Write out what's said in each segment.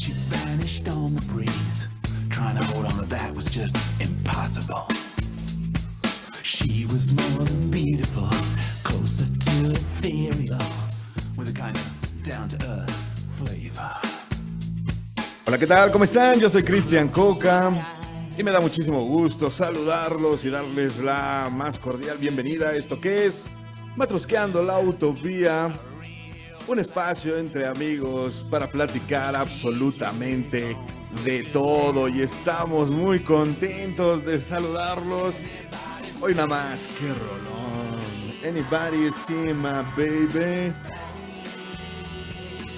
she vanished on the breeze. Trying to hold on to that was just impossible. She was more than beautiful, closer to ethereal, with a kind of down to earth flavor. Hola, ¿qué tal? ¿Cómo están? Yo soy Cristian Coca y me da muchísimo gusto saludarlos y darles la más cordial bienvenida a esto que es Matrosqueando la Utopía, un espacio entre amigos para platicar absolutamente de todo y estamos muy contentos de saludarlos. Hoy nada más, qué rolón. Anybody see my baby?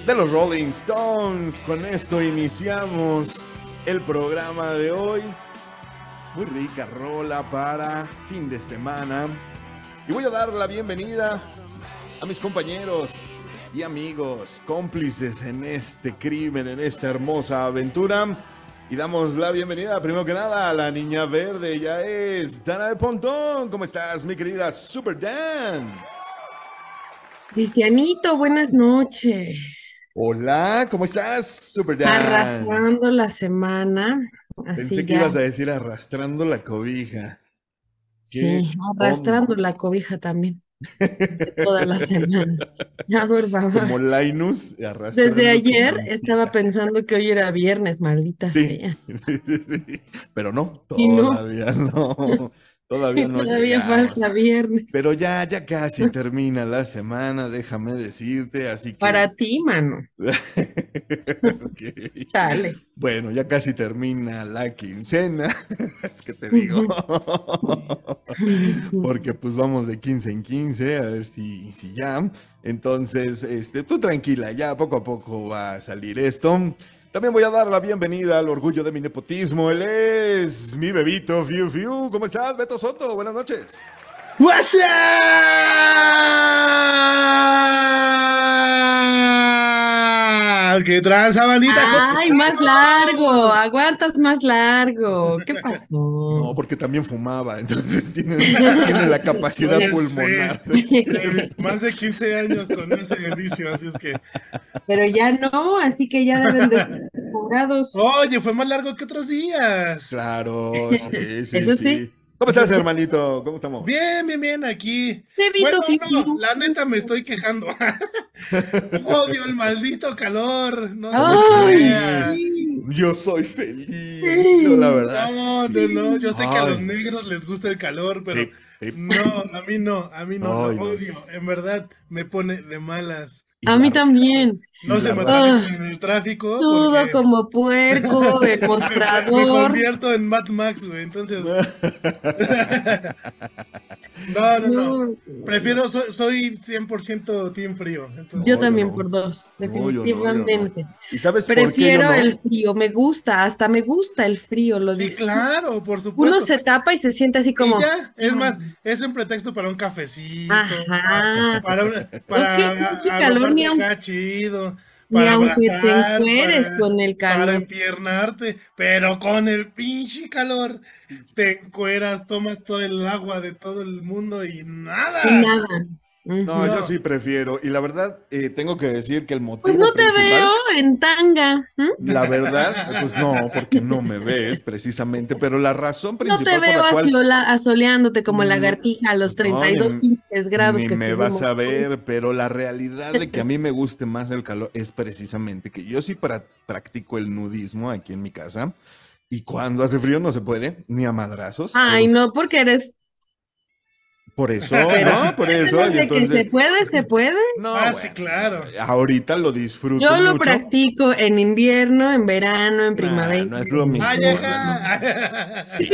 de los Rolling Stones. Con esto iniciamos el programa de hoy. Muy rica rola para fin de semana. Y voy a dar la bienvenida a mis compañeros y amigos, cómplices en este crimen, en esta hermosa aventura. Y damos la bienvenida, primero que nada, a la niña verde. Ya es Dana de Pontón. ¿Cómo estás, mi querida Super Dan? Cristianito, buenas noches. Hola, ¿cómo estás? Super Dan. Arrastrando la semana. Pensé que ya. ibas a decir arrastrando la cobija. Sí, ¿Qué arrastrando la cobija también. De Toda la semana. Ya, por favor. Como Linus. Desde ayer como- estaba pensando que hoy era viernes, maldita Sí, sea. sí, sí, sí. Pero no. todavía no. Todavía no Todavía llegamos. falta viernes. Pero ya, ya casi termina la semana, déjame decirte, así que. Para ti, mano. Ok. Chale. Bueno, ya casi termina la quincena, es que te digo, porque pues vamos de 15 en 15, a ver si, si ya. Entonces, este, tú tranquila, ya poco a poco va a salir esto. También voy a dar la bienvenida al orgullo de mi nepotismo, él es mi bebito Fiu Fiu. ¿Cómo estás, Beto Soto? Buenas noches. What's up? ¿Qué tranza, bandita? Ay, más largo. Aguantas más largo. ¿Qué pasó? No, porque también fumaba, entonces tiene, tiene la capacidad Oye, pulmonar. Más de 15 años con ese vicio, así es que. Pero ya no, así que ya deben de estar. Oye, fue más largo que otros días. Claro, sí, sí, Eso sí. ¿Cómo estás, hermanito? ¿Cómo estamos? Bien, bien, bien, aquí. Bueno, no, la neta me estoy quejando. Odio el maldito calor. No, me. Yo soy feliz. No, la verdad. no, sí. no, no. Yo sé que a los negros les gusta el calor, pero Sí, sí. no, a mí no, a mí no, Ay, lo odio. En verdad, me pone de malas. Y A mí la- también. No se me en el tráfico. Todo porque como puerco, el me, me mostrador. convierto en Mad Max, güey. Entonces. no, no, no. Prefiero, soy, soy 100% team frío. entonces- Yo también no. por dos, No, yo no, yo no. definitivamente. ¿Y sabes por qué Prefiero el frío, me gusta, hasta me gusta el frío, lo Sí, disfruto. claro, por supuesto. Uno se tapa y se siente así como, ya, es más, es un pretexto para un cafecito, Ajá. para, una, para qué pinche a- calor, ni aun- acá chido, ni para aunque te abrazar, encueres para- con el para calor. empiernarte, pero con el pinche calor te encueras, tomas todo el agua de todo el mundo y nada. Y nada. No, yo sí prefiero. Y la verdad, eh, tengo que decir que el motivo Pues no te veo en tanga. La verdad, pues no, porque no me ves precisamente, pero la razón No principal te veo por la cual asola- asoleándote como Mm, lagartija a los 32 ni- pinches grados ni que me vas a ver, pero la realidad de que a mí me guste más el calor es precisamente que yo sí pra- practico el nudismo aquí en mi casa y cuando hace frío no se puede, ni a madrazos. Ay, no, porque eres. Por eso, Pero no, por eso. y de que se entonces, puede, se puede. no, Ah, sí, bueno, claro. Ahorita lo disfruto Yo lo mucho. practico en invierno, en verano, en Nah, primavera. no es lo mismo. Ay, no. Sí,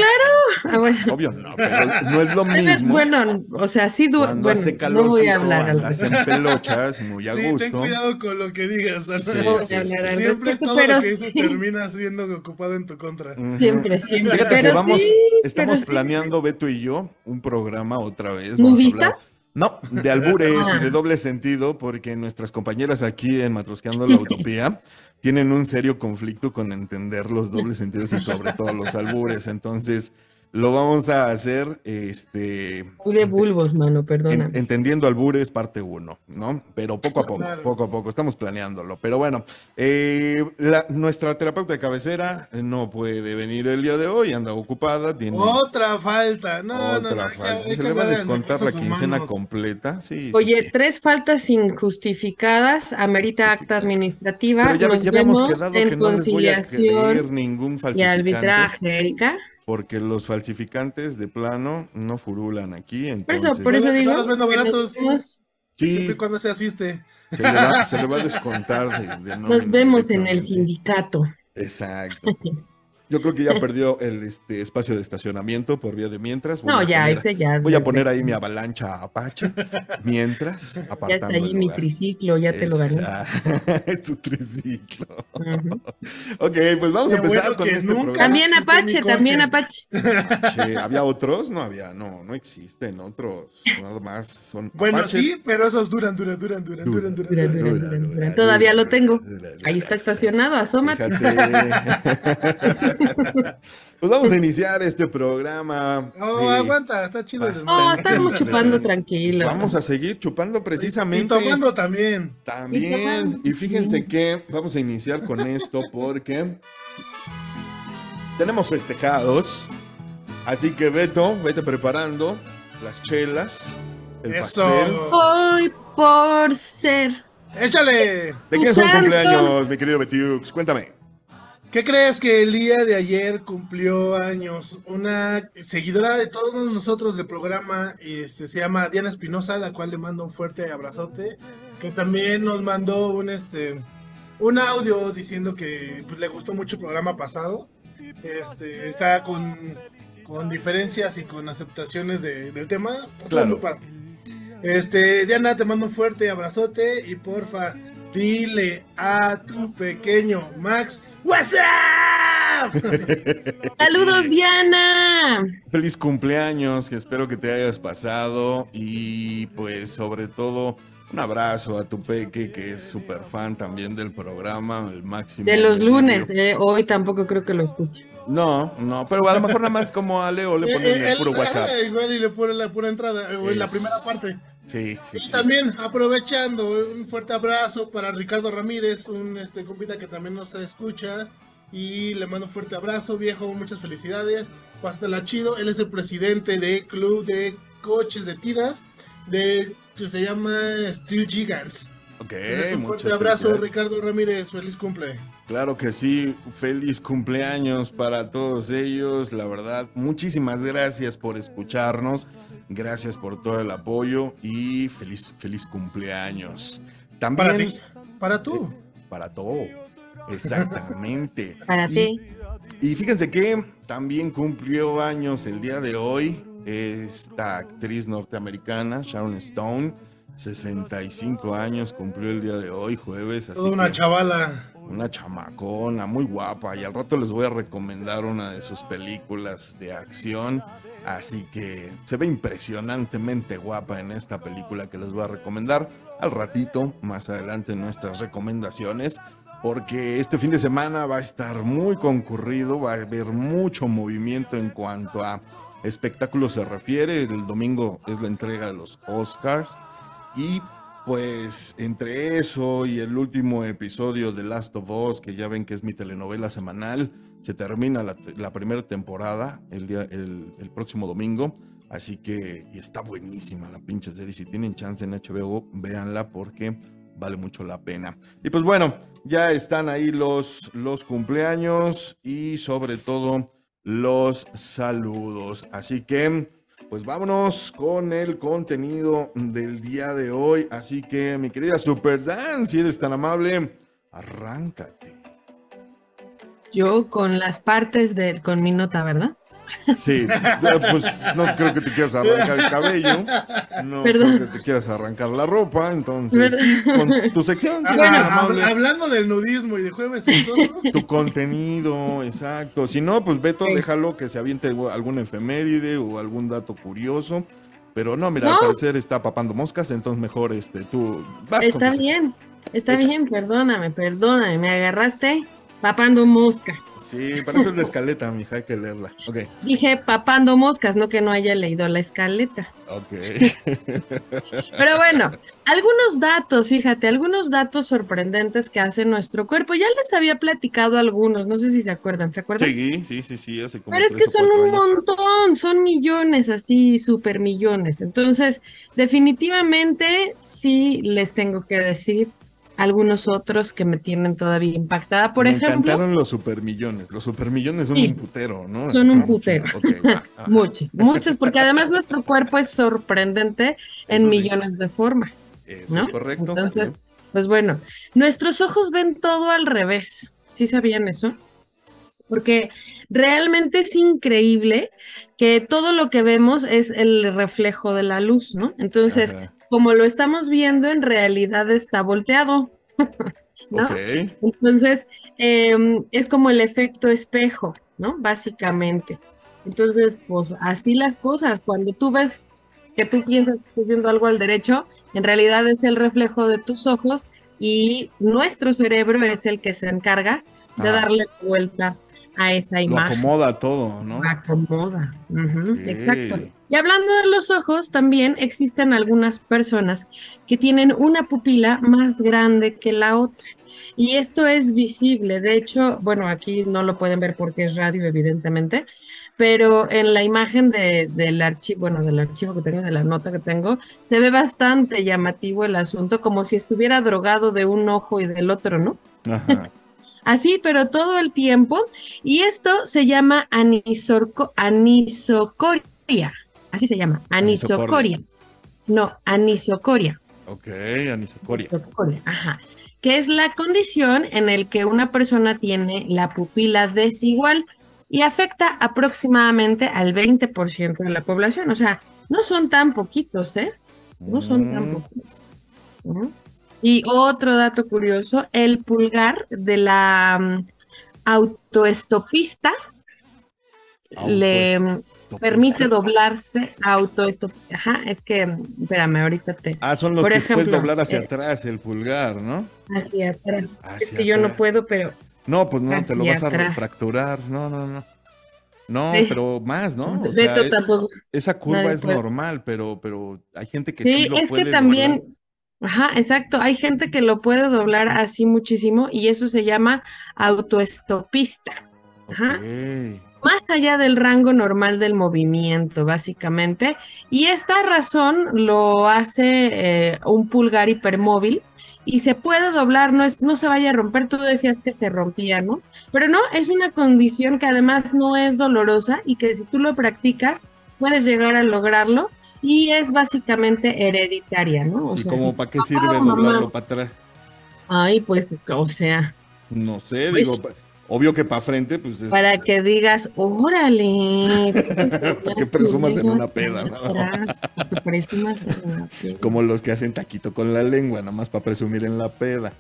Ah, bueno. obvio no, pero no es lo mismo. Bueno, o sea, sí, du- Cuando bueno, hace no calorcito, voy a hablar andas en pelochas, muy a Sí, ten gusto. cuidado con lo que digas. Sí, No sí, sí. Siempre todo pero lo que dices sí. termina siendo ocupado en tu contra. Siempre, siempre. Fíjate que pero vamos, sí, estamos sí. planeando, Beto y yo, un programa otra vez. Vamos a ¿Nudista? hablar- No, de albures Ah. y de doble sentido, porque nuestras compañeras aquí en Matrosqueando la Utopía tienen un serio conflicto con entender los dobles sentidos y sobre todo los albures. Entonces, lo vamos a hacer, este, de bulbos, mano, en- perdóname. entendiendo albures parte uno, ¿no? Pero poco a poco, Claro. poco a poco, estamos planeándolo. Pero bueno, eh, la- nuestra terapeuta de cabecera no puede venir el día de hoy, anda ocupada, tiene Otra falta. No, no, no. otra hay que- falta. Se le va a descontar la quincena humanos. completa, sí. Oye, sí. tres faltas injustificadas, amerita acta administrativa. Pero ya, Nos ya habíamos quedado en que no les voy a ningún y arbitraje, Erika. Porque los falsificantes de plano no furulan aquí, Por eso, entonces por eso Yo- yo digo. los baratos. vemos- Siempre y sí, cuando se asiste. se le, va, se le va a descontar de, de Nos vemos en el sindicato. Exacto. Yo creo que ya perdió el este, espacio de estacionamiento por vía de mientras. Voy No, ya, poner- ese ya. Voy a poner ahí mi avalancha Apache mientras Ya está el mi triciclo, ya te lo gané. Tu triciclo. Ujú. Ok, pues vamos a empezar bueno con este nunca- programa. También Apache, también Apache. Che, ¿Había otros? No había, no, no existen otros. Nada más son Bueno, Apaches. sí, pero esos duran, duran, duran, duran, duran, duran. Dura, duran. dura, dura, dura. Todavía lo tengo. Ahí está estacionado, asómate. Pues vamos a iniciar este programa. No, aguanta, está chido. Oh, desmadre. estamos chupando tranquilo. Vamos a seguir chupando Y precisamente. tomando también. Y También. tomando. Y fíjense que vamos a iniciar con esto porque tenemos festejados. Así que Beto, vete preparando las chelas, el Eso. pastel. Hoy por ser. Échale. ¿De quién son cumpleaños, mi querido Betiux? Cuéntame. ¿Qué crees que el día de ayer cumplió años? Una seguidora de todos nosotros del programa, este, se llama Diana Espinosa, la cual le mando un fuerte abrazote, que también nos mandó un este un audio diciendo que pues, le gustó mucho el programa pasado. Este, está con, con diferencias y con aceptaciones de- del tema. Claro. Este, Diana, te mando un fuerte abrazote y porfa, dile a tu pequeño Max, WhatsApp. Saludos, Diana. Feliz cumpleaños, que espero que te hayas pasado y pues sobre todo un abrazo a tu peque que es súper fan también del programa, el máximo. De los lunes, eh, hoy tampoco creo que lo escuche. No, no, pero a lo mejor nada más como a Leo le ponen Eh, el él- puro WhatsApp. igual y le pone la pura entrada, o en la primera parte. Sí, sí, Y sí. también aprovechando, un fuerte abrazo para Ricardo Ramírez, un este compita que también nos escucha. Y le mando un fuerte abrazo, viejo, muchas felicidades. Pásatela chido. Él es el presidente del club de coches de tiras, de que se llama Steel Gigants. Ok, Entonces, un fuerte abrazo. Ricardo Ramírez. Feliz cumple. Claro que sí, feliz cumpleaños para todos ellos, la verdad, muchísimas gracias por escucharnos, gracias por todo el apoyo y feliz, feliz cumpleaños. También Para ti. Para tú. para todo, exactamente. Para Y- ti. Y fíjense que también cumplió años el día de hoy esta actriz norteamericana, Sharon Stone, 65 años cumplió el día de hoy, jueves. Así Toda una que- chavala. Una chamacona muy guapa y al rato les voy a recomendar una de sus películas de acción. Así que se ve impresionantemente guapa en esta película que les voy a recomendar al ratito, más adelante en nuestras recomendaciones. Porque este fin de semana va a estar muy concurrido, va a haber mucho movimiento en cuanto a espectáculos se refiere. El domingo es la entrega de los Oscars. Y pues entre eso y el último episodio de Last of Us, que ya ven que es mi telenovela semanal, se termina la, primera temporada el, día, el, próximo domingo. Así que está buenísima la pinche serie. Si tienen chance en HBO, véanla porque vale mucho la pena. Y pues bueno, ya están ahí los, los cumpleaños y sobre todo los saludos. Así que pues vámonos con el contenido del día de hoy. Así que, mi querida Super Dan, si eres tan amable, arráncate. Yo con las partes de, con mi nota, ¿verdad? Sí, ya, pues no creo que te quieras arrancar el cabello, no Perdón. creo que te quieras arrancar la ropa, entonces, con tu sección, Ah, hab- amable, hablando del nudismo y de jueves y todo. tu contenido, exacto. Si no, pues Beto, Sí. déjalo que se aviente alguna efeméride o algún dato curioso. Pero no, mira, No. al parecer está papando moscas, entonces mejor este, tú vas con Está tu bien, está Echa. bien, perdóname, perdóname, me agarraste Papando moscas. Sí, para eso es la escaleta, mija, hay que leerla. Ok, Dije papando moscas, no que no haya leído la escaleta. ok. Pero bueno, algunos datos, fíjate, algunos datos sorprendentes que hace nuestro cuerpo. Ya les había platicado algunos, no sé si se acuerdan, ¿se acuerdan? Sí, sí, sí, sí, hace como Pero es que son un años. montón, son millones, así, super millones. Entonces, definitivamente sí les tengo que decir algunos otros que me tienen todavía impactada. Por Me ejemplo, encantaron los supermillones. Los supermillones son Sí. un putero, ¿no? Son un putero. mucho. Ok, va, ajá. muchos, muchos, porque además nuestro cuerpo es sorprendente en Eso sí. millones de formas. Eso ¿no? es correcto. Entonces, pues bueno, nuestros ojos ven todo al revés. ¿Sí sabían eso? Porque realmente es increíble que todo lo que vemos es el reflejo de la luz, ¿no? Entonces, Ajá. Como lo estamos viendo, en realidad está volteado, ¿no? Entonces, em, es como el efecto espejo, ¿no? Básicamente. Entonces, pues así las cosas. Cuando tú ves que tú piensas que estás viendo algo al derecho, en realidad es el reflejo de tus ojos y nuestro cerebro es el que se encarga de Ah. darle vuelta a esa Lo imagen. acomoda todo, ¿no? Acomoda. Exacto. Y hablando de los ojos, también existen algunas personas que tienen una pupila más grande que la otra. Y esto es visible. De hecho, bueno, aquí no lo pueden ver porque es radio, evidentemente, pero en la imagen de- del archivo, bueno, del archivo que tengo, de la nota que tengo, se ve bastante llamativo el asunto, como si estuviera drogado de un ojo y del otro, ¿no? Ajá. Así, pero todo el tiempo. Y esto se llama anisorco, anisocoria. Así se llama, anisocoria. No, anisocoria. Ok, anisocoria. Anisocoria, Ajá. Que es la condición en el que una persona tiene la pupila desigual y afecta aproximadamente al 20% de la población. O sea, no son tan poquitos, ¿eh? No son tan Mm, poquitos. Y otro dato curioso, el pulgar de la mm, autoestopista le mm, permite doblarse autoestopista. Ajá, es que, espérame, ahorita te... Ah, son los Por que puedes doblar hacia eh, atrás, el pulgar, ¿no? Hacia atrás. es que yo no puedo, pero No, pues no, te lo vas a fracturar. No, no, no. No, Sí. pero más, ¿no? O sea, esa curva es puede. normal, pero, pero hay gente que sí, Sí, lo es puede que también, doblar. Ajá, exacto, hay gente que lo puede doblar así muchísimo y eso se llama autoestopista. Ajá. Más allá del rango normal del movimiento, básicamente. Y esta razón lo hace eh, un pulgar hipermóvil y se puede doblar, no, es, no se vaya a romper. Tú decías que se rompía, ¿no? Pero no, es una condición que además no es dolorosa y que si tú lo practicas, puedes llegar a lograrlo. Y es básicamente hereditaria, ¿no? O ¿Y sea, como si para qué sirve mamá- doblarlo para atrás? Ay, pues, o sea, No sé, Pues- digo, obvio que para frente, pues es para que digas, órale. Para que presumas en una peda, ¿no? Para que presumas en una peda. como los que hacen taquito con la lengua, nada más para presumir en la peda.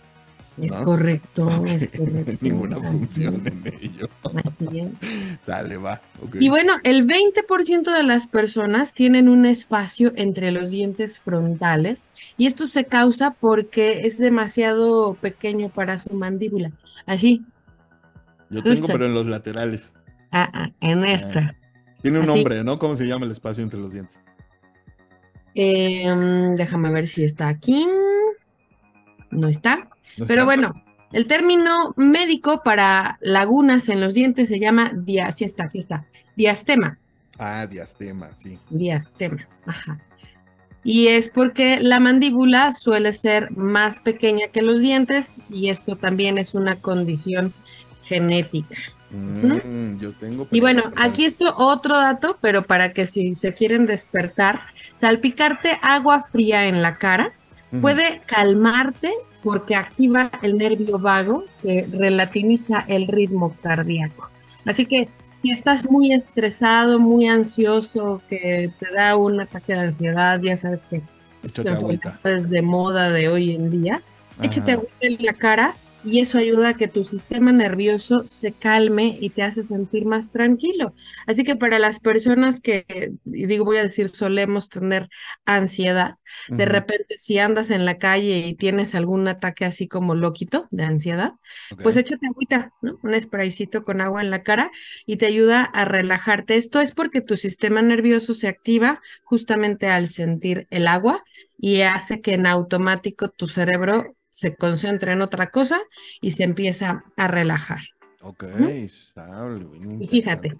Es ¿no? correcto, Ok, es correcto. Ninguna función en ello. así es. Dale, va. Y bueno, el 20% de las personas tienen un espacio entre los dientes frontales y esto se causa porque es demasiado pequeño para su mandíbula. Así, Yo tengo, justo. pero en los laterales. ah, ah, en esta. Tiene un Así. nombre, ¿no? ¿Cómo se llama el espacio entre los dientes? Em, déjame ver si está aquí. No está. ¿No Pero bueno, el término médico para lagunas en los dientes se llama dia, sí está, aquí está, diastema. Ah, diastema, sí. Diastema, ajá. Y es porque la mandíbula suele ser más pequeña que los dientes y esto también es una condición genética. Mm, yo tengo. Y bueno, no aquí esto otro dato, pero para que si se quieren despertar, salpicarte agua fría en la cara puede calmarte porque activa el nervio vago que relativiza el ritmo cardíaco. Así que si estás muy estresado, muy ansioso, que te da un ataque de ansiedad, ya sabes que Échate es de moda de hoy en día, échate Ajá. agüita en la cara y eso ayuda a que tu sistema nervioso se calme y te hace sentir más tranquilo. Así que para las personas que, y digo, voy a decir, solemos tener ansiedad, de repente si andas en la calle y tienes algún ataque así como loquito de ansiedad, pues échate agüita, ¿no? Un spraycito con agua en la cara y te ayuda a relajarte. Esto es porque tu sistema nervioso se activa justamente al sentir el agua y hace que en automático tu cerebro se concentre en otra cosa y se empieza a relajar. Ok, Y fíjate,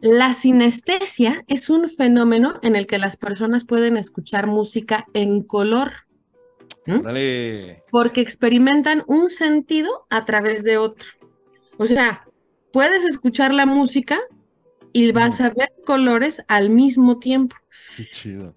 la sinestesia es un fenómeno en el que las personas pueden escuchar música en color. Dale. porque experimentan un sentido a través de otro. O sea, puedes escuchar la música y vas a ver colores al mismo tiempo. Qué chido.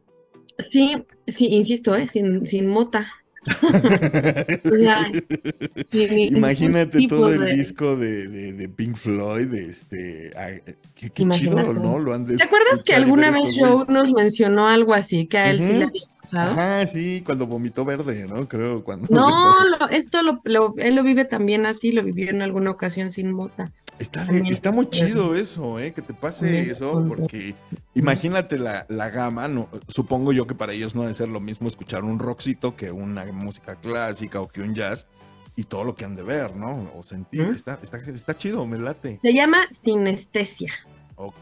Sí, sí, insisto, ¿eh? sin, sin mota. O sea, Imagínate todo el de- disco de, de, de Pink Floyd, de este, ay, qué, chido, ¿no? Lo han de ¿Te acuerdas que alguna vez Joe nos mencionó algo así que a él sí le había pasado? Ajá, sí, cuando vomitó verde, ¿no? Creo, cuando... No, lo- esto lo, lo- él lo vive también así, lo vivió en alguna ocasión sin mota. Está, está muy chido eso, ¿eh? Que te pase eso, porque imagínate la, la gama, no, supongo yo que para ellos no debe ser lo mismo escuchar un rockcito que una música clásica o que un jazz y todo lo que han de ver, ¿no? O sentir, está, está, está chido, me late. Se llama sinestesia. Ok,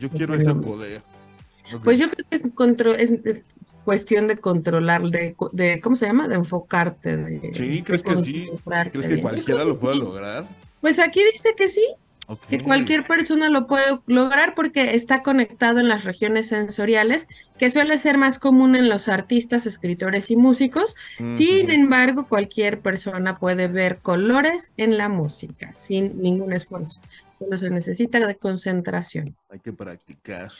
yo quiero ese poder. Pues yo creo que es, contro- es, es cuestión de controlar, de, de, ¿cómo se llama? De enfocarte, de, Sí, de ¿crees que sí? ¿Crees que bien. Cualquiera lo pueda sí. lograr? Pues aquí dice que sí, que cualquier persona lo puede lograr porque está conectado en las regiones sensoriales, que suele ser más común en los artistas, escritores y músicos. Sin embargo, cualquier persona puede ver colores en la música sin ningún esfuerzo. Solo se necesita de concentración. Hay que practicar.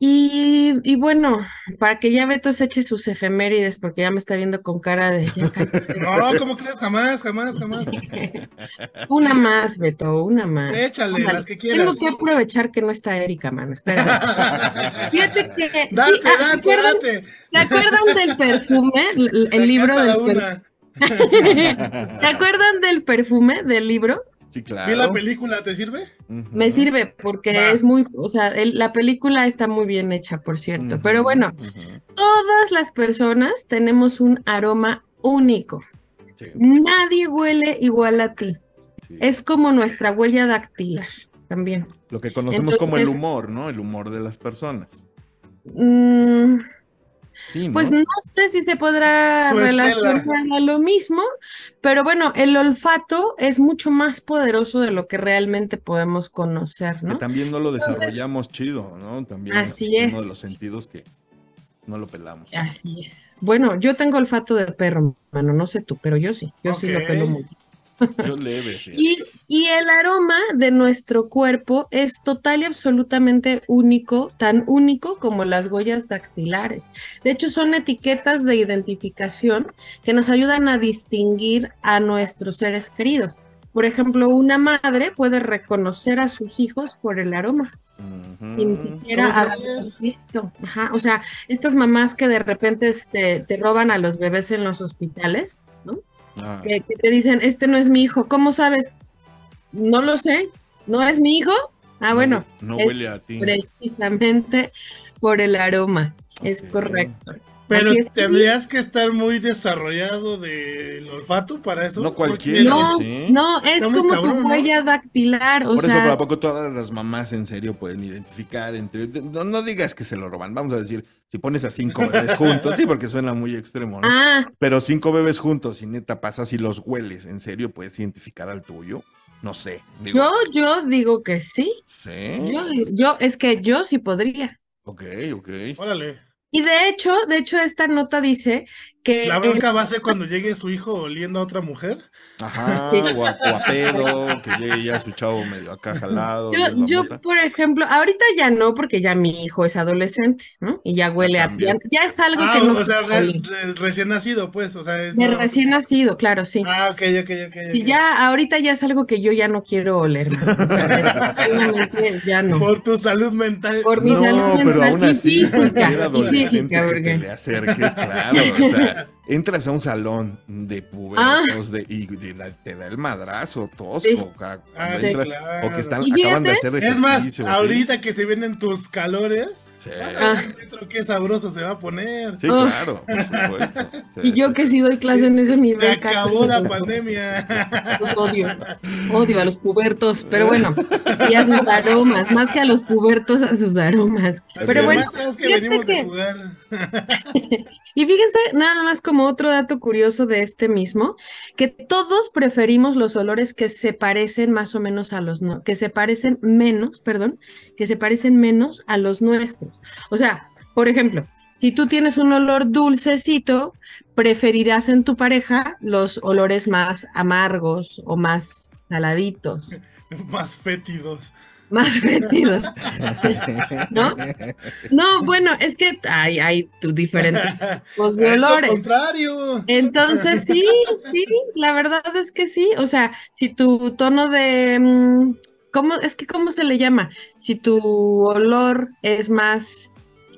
Y, y bueno, para que ya Beto se eche sus efemérides, porque ya me está viendo con cara de ya cállate. No, ¿cómo crees? Jamás, jamás, jamás. Una más, Beto, una más. Échale, Ándale. las que Tengo quieras. que aprovechar que no está Erika, mano. Espera. Fíjate que. sí, Date, ah, ¿se, date, acuerdan, date. se acuerdan del perfume? El, el libro del. ¿Se acuerdan del perfume del libro? Sí, Vi la claro. película, ¿te sirve? Me sirve porque Va. es muy, o sea, el- la película está muy bien hecha, por cierto. Pero bueno, todas las personas tenemos un aroma único. Sí, Nadie huele igual a ti. sí. Es como nuestra huella dactilar también. Lo que conocemos como el humor, ¿no? El humor de las personas. Mm, Sí, ¿no? pues no sé si se podrá relacionar a lo mismo, pero bueno, el olfato es mucho más poderoso de lo que realmente podemos conocer, Que ¿no? también no lo Entonces- desarrollamos chido, ¿no? También Así es uno de los sentidos que no lo pelamos. Así es. Bueno, yo tengo olfato de perro, mano, no sé tú, pero yo sí, yo sí lo pelo mucho. Yo leve. Y, y el aroma de nuestro cuerpo es total y absolutamente único, tan único como las huellas dactilares. De hecho, son etiquetas de identificación que nos ayudan a distinguir a nuestros seres queridos. Por ejemplo, una madre puede reconocer a sus hijos por el aroma, Ujú. sin siquiera ¿Cómo haberlos visto. Ajá, O sea, estas mamás que de repente este, te roban a los bebés en los hospitales, ¿no? Ah, que, que te dicen, este no es mi hijo, ¿cómo sabes? No lo sé, ¿no es mi hijo? Ah, no- bueno, No huele a ti. precisamente por el aroma, es correcto. Pero tendrías que estar muy desarrollado del olfato para eso. No cualquiera. No, sí. no, es Está como cabrón, tu ¿no? huella dactilar, o Por eso, sea, ¿a poco todas las mamás en serio pueden identificar entre... No, no digas que se lo roban, vamos a decir, si pones a cinco bebés juntos, sí, porque suena muy extremo, ¿no? ah, Pero cinco bebés juntos y neta pasas y los hueles, ¿en serio puedes identificar al tuyo? No sé. Digo, yo, yo digo que sí, ¿Sí? yo, yo, es que yo sí podría. Ok, ok. Órale. Y de hecho, de hecho, esta nota dice que La el- bronca va a ser cuando llegue su hijo oliendo a otra mujer. Ajá, Sí. o a, o a pedo, que llegue ya su chavo medio acá jalado. Yo, yo, por ejemplo, ahorita ya no, porque ya mi hijo es adolescente, ¿no? Y ya huele a... Ya, ya es algo Ah, que no... o sea, re- re- recién nacido, pues. O sea, es De nuevo. recién nacido, claro, sí. Ah, ok, ok, ok. Y ok. ya, ahorita ya es algo que yo ya no quiero oler, ya no. Por tu salud mental. Por mi No, salud pero mental aún y así, física, y física, gente que porque- te le acerques, claro. O sea, entras a un salón de pubertos de, y de la- te da el madrazo tosco. Sí. Ah, sí, entras- claro. O que están, Y acaban de hacer Es más, ejercicio. ahorita que se vienen tus calores, Sí, Ah. a ver dentro qué sabroso se va a poner. sí, Uf. claro, por supuesto. Sí, Y yo sí. que sí doy clase en ese Se nivel. acabó la pandemia. pues odio, odio a los pubertos, pero bueno, y a sus aromas, más que a los pubertos, a sus aromas. Pero bueno, Demuestras que fíjate venimos que- de jugar. Y fíjense, nada más como otro dato curioso de este mismo, que todos preferimos los olores que se parecen más o menos a los, no- que se parecen menos, perdón, que se parecen menos a los nuestros. O sea, por ejemplo, si tú tienes un olor dulcecito, preferirás en tu pareja los olores más amargos o más saladitos, Más fétidos. más fétidos. ¿No? No, bueno, es que hay, hay diferentes tipos de Es lo olores. contrario. Entonces, sí, sí, la verdad es que sí. O sea, si tu tono de, mm, ¿cómo, es que cómo se le llama? Si tu olor es más,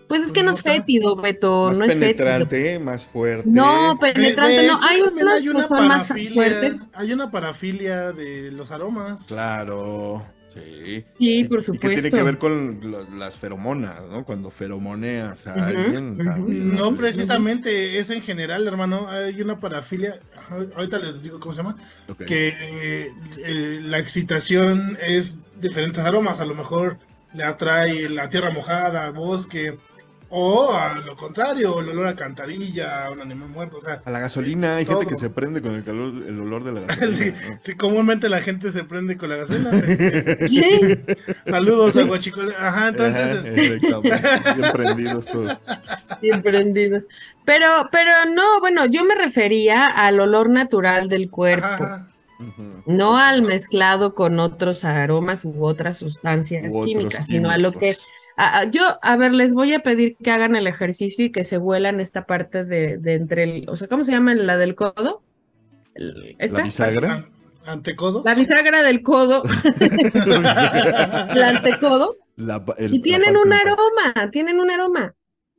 pues es que no es fétido, Beto, Más no es fétido. penetrante, más fuerte. No, penetrante, de no. hecho, Hay una que son más parafilia. fuertes. Hay una parafilia de los aromas. Claro, sí. Sí, por Y que supuesto. tiene que ver con lo- las feromonas, ¿no? Cuando feromoneas a alguien. también, No ¿no? precisamente, es en general, hermano. Hay una parafilia. Ahorita les digo cómo se llama. Que eh, la excitación es diferentes aromas. A lo mejor le atrae la tierra mojada, bosque. O a lo contrario, el olor a cantarilla, a un animal muerto. O sea, A la gasolina, hay gente que se prende con el calor, el olor de la gasolina. sí, ¿no? sí, comúnmente la gente se prende con la gasolina. Sí, Saludos a Guachicol. Ajá, entonces. Ajá, este, exacto, bien prendidos todos. bien prendidos. Pero, pero no, bueno, yo me refería al olor natural del cuerpo. ajá. No al mezclado con otros aromas u otras sustancias U otros químicas, sino a lo que químicos. a- a- yo, a ver, les voy a pedir que hagan el ejercicio y que se vuelan esta parte de, de entre el, o sea, ¿cómo se llama la del codo? La bisagra. Antecodo. La bisagra del codo, el antecodo, La- el- y la tienen un aroma, tienen un aroma.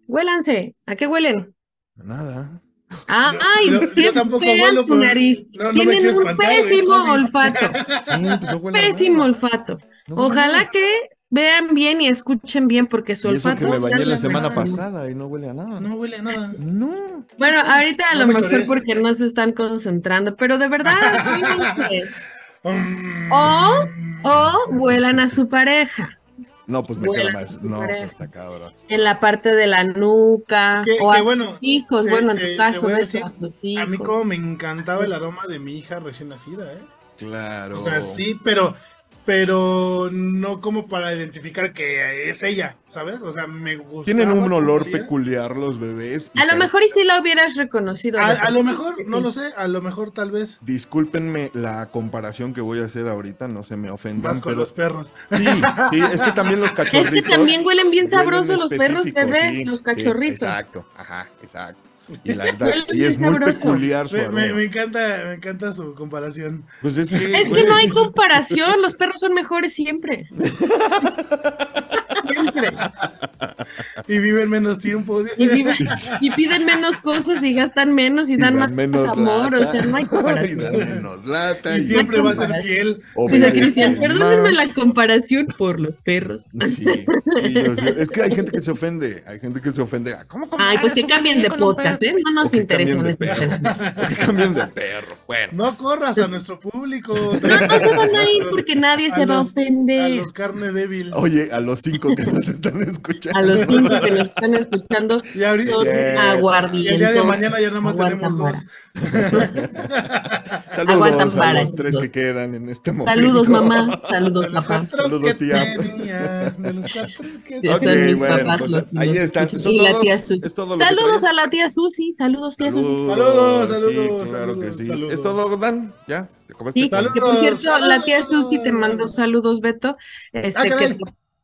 Huélanse, ¿a qué huelen? Nada. Ah, Yo- ay, yo- tampoco huelo, tu nariz. no- Tienen un espantar, pésimo olfato, Sí, pues no pésimo olfato. Ojalá que vean bien y escuchen bien porque su Y eso olfato. que me bañé la semana pasada y no huele a nada. No huele a nada. No. Bueno, ahorita a No lo me mejor porque no se están concentrando, pero de verdad. Mm. O- o vuelan a su pareja No, pues me queda más. No, pareja. pues está cabrón. en la parte de la nuca Que- o que a bueno, sus hijos. que- bueno, en tu caso, a decir, a tus A mí como me encantaba el aroma de mi hija recién nacida, ¿eh? Claro. O sea, sí, pero pero no como para identificar que es ella, ¿sabes? O sea, me gusta. Tienen un olor peculiar los bebés. A lo mejor y si la hubieras reconocido. A, lo mejor, no Sí. lo sé, a lo mejor tal vez Discúlpenme la comparación que voy a hacer ahorita, no se me ofendan, más con pero los perros. sí, sí, es que también los Es cachorritos. que también huelen bien sabrosos los perros bebés, sí, los sí, cachorritos. exacto, ajá, exacto. Y la verdad, sí es muy sabroso. peculiar su Me, me- me encanta, me encanta su comparación. Pues es que, Es que no hay comparación, los perros son mejores siempre. Siempre. Y viven menos tiempo. Y, viven- y piden menos cosas y gastan menos y y dan, dan más menos amor, lata, o sea, no hay y comparación. dan menos lata. Y siempre va a ser fiel. Dice Cristian, perdónenme la comparación por los perros. Sí, sí, yo sé. es que hay gente que se ofende, hay gente que se ofende. ¿Cómo Ay, pues que cambien de podcast? ¿eh? No nos O que cambien de perro. Bueno, No corras a nuestro público. No, no se van a ir porque nadie A se va a los- A ofender. los carne débil. oye, a los cinco que nos están escuchando. A los cinco que nos están escuchando Y ahorita- son aguardientos. el día de mañana ya nada más Aguantan tenemos dos. Aguantan Saludos a los tres que quedan en este momento. Saludos mamá, saludos papá. Saludos, tía. tenía, de los cuatro que Sí, tenía. Ok, están mis bueno, papás, pues, los- ahí están. escuchan. ¿Son Y la todos? tía Susi. ¿Es todo lo que Saludos a la tía Susi, saludos tía Susi. Saludos, sí, saludos, claro que sí. saludos. ¿Es todo, Dan? ¿Ya? ¿Te acabaste? Sí, Saludos, que por cierto, la tía. Susi te mandó saludos, Beto, este, Ah, que.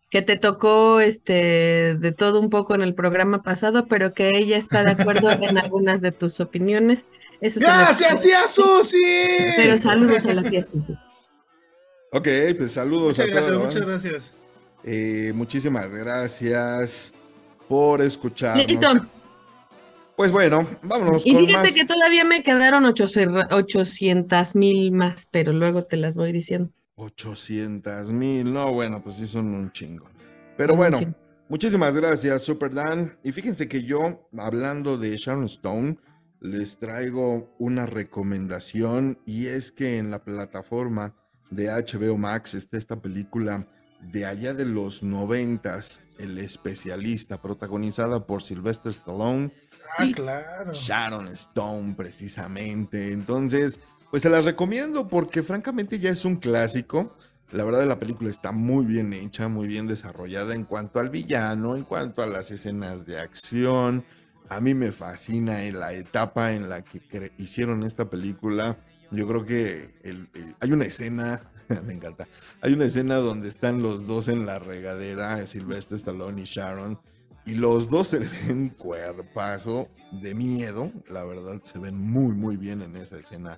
Que te tocó este de todo un poco en el programa pasado, pero que ella está de acuerdo en algunas de tus opiniones. Eso ¡Gracias, tía Susi! Pero saludos a la tía Susi. Ok, pues saludos Muchas a gracias, todos. muchas gracias. Eh, muchísimas gracias. por escucharnos. Listo. Pues bueno, vámonos Y con fíjate más. que todavía me quedaron 800 mil más, pero luego te las voy diciendo. 800 mil, no, bueno, pues sí son un chingo. Pero Un bueno, chingo. muchísimas gracias, Super Dan. Y fíjense que yo, hablando de Sharon Stone, les traigo una recomendación y es que en la plataforma de HBO Max está esta película de allá de los noventas, El especialista, protagonizada por Sylvester Stallone Ah, claro. Sharon Stone, precisamente. Entonces, pues se las recomiendo porque francamente ya es un clásico. La verdad la película está muy bien hecha, muy bien desarrollada en cuanto al villano, en cuanto a las escenas de acción. A mí me fascina en la etapa en la que hicieron esta película. Yo creo que hay una escena, me encanta, hay una escena donde están los dos en la regadera, Sylvester Stallone y Sharon, y los dos se ven cuerpazo de miedo, la verdad se ven muy muy bien en esa escena.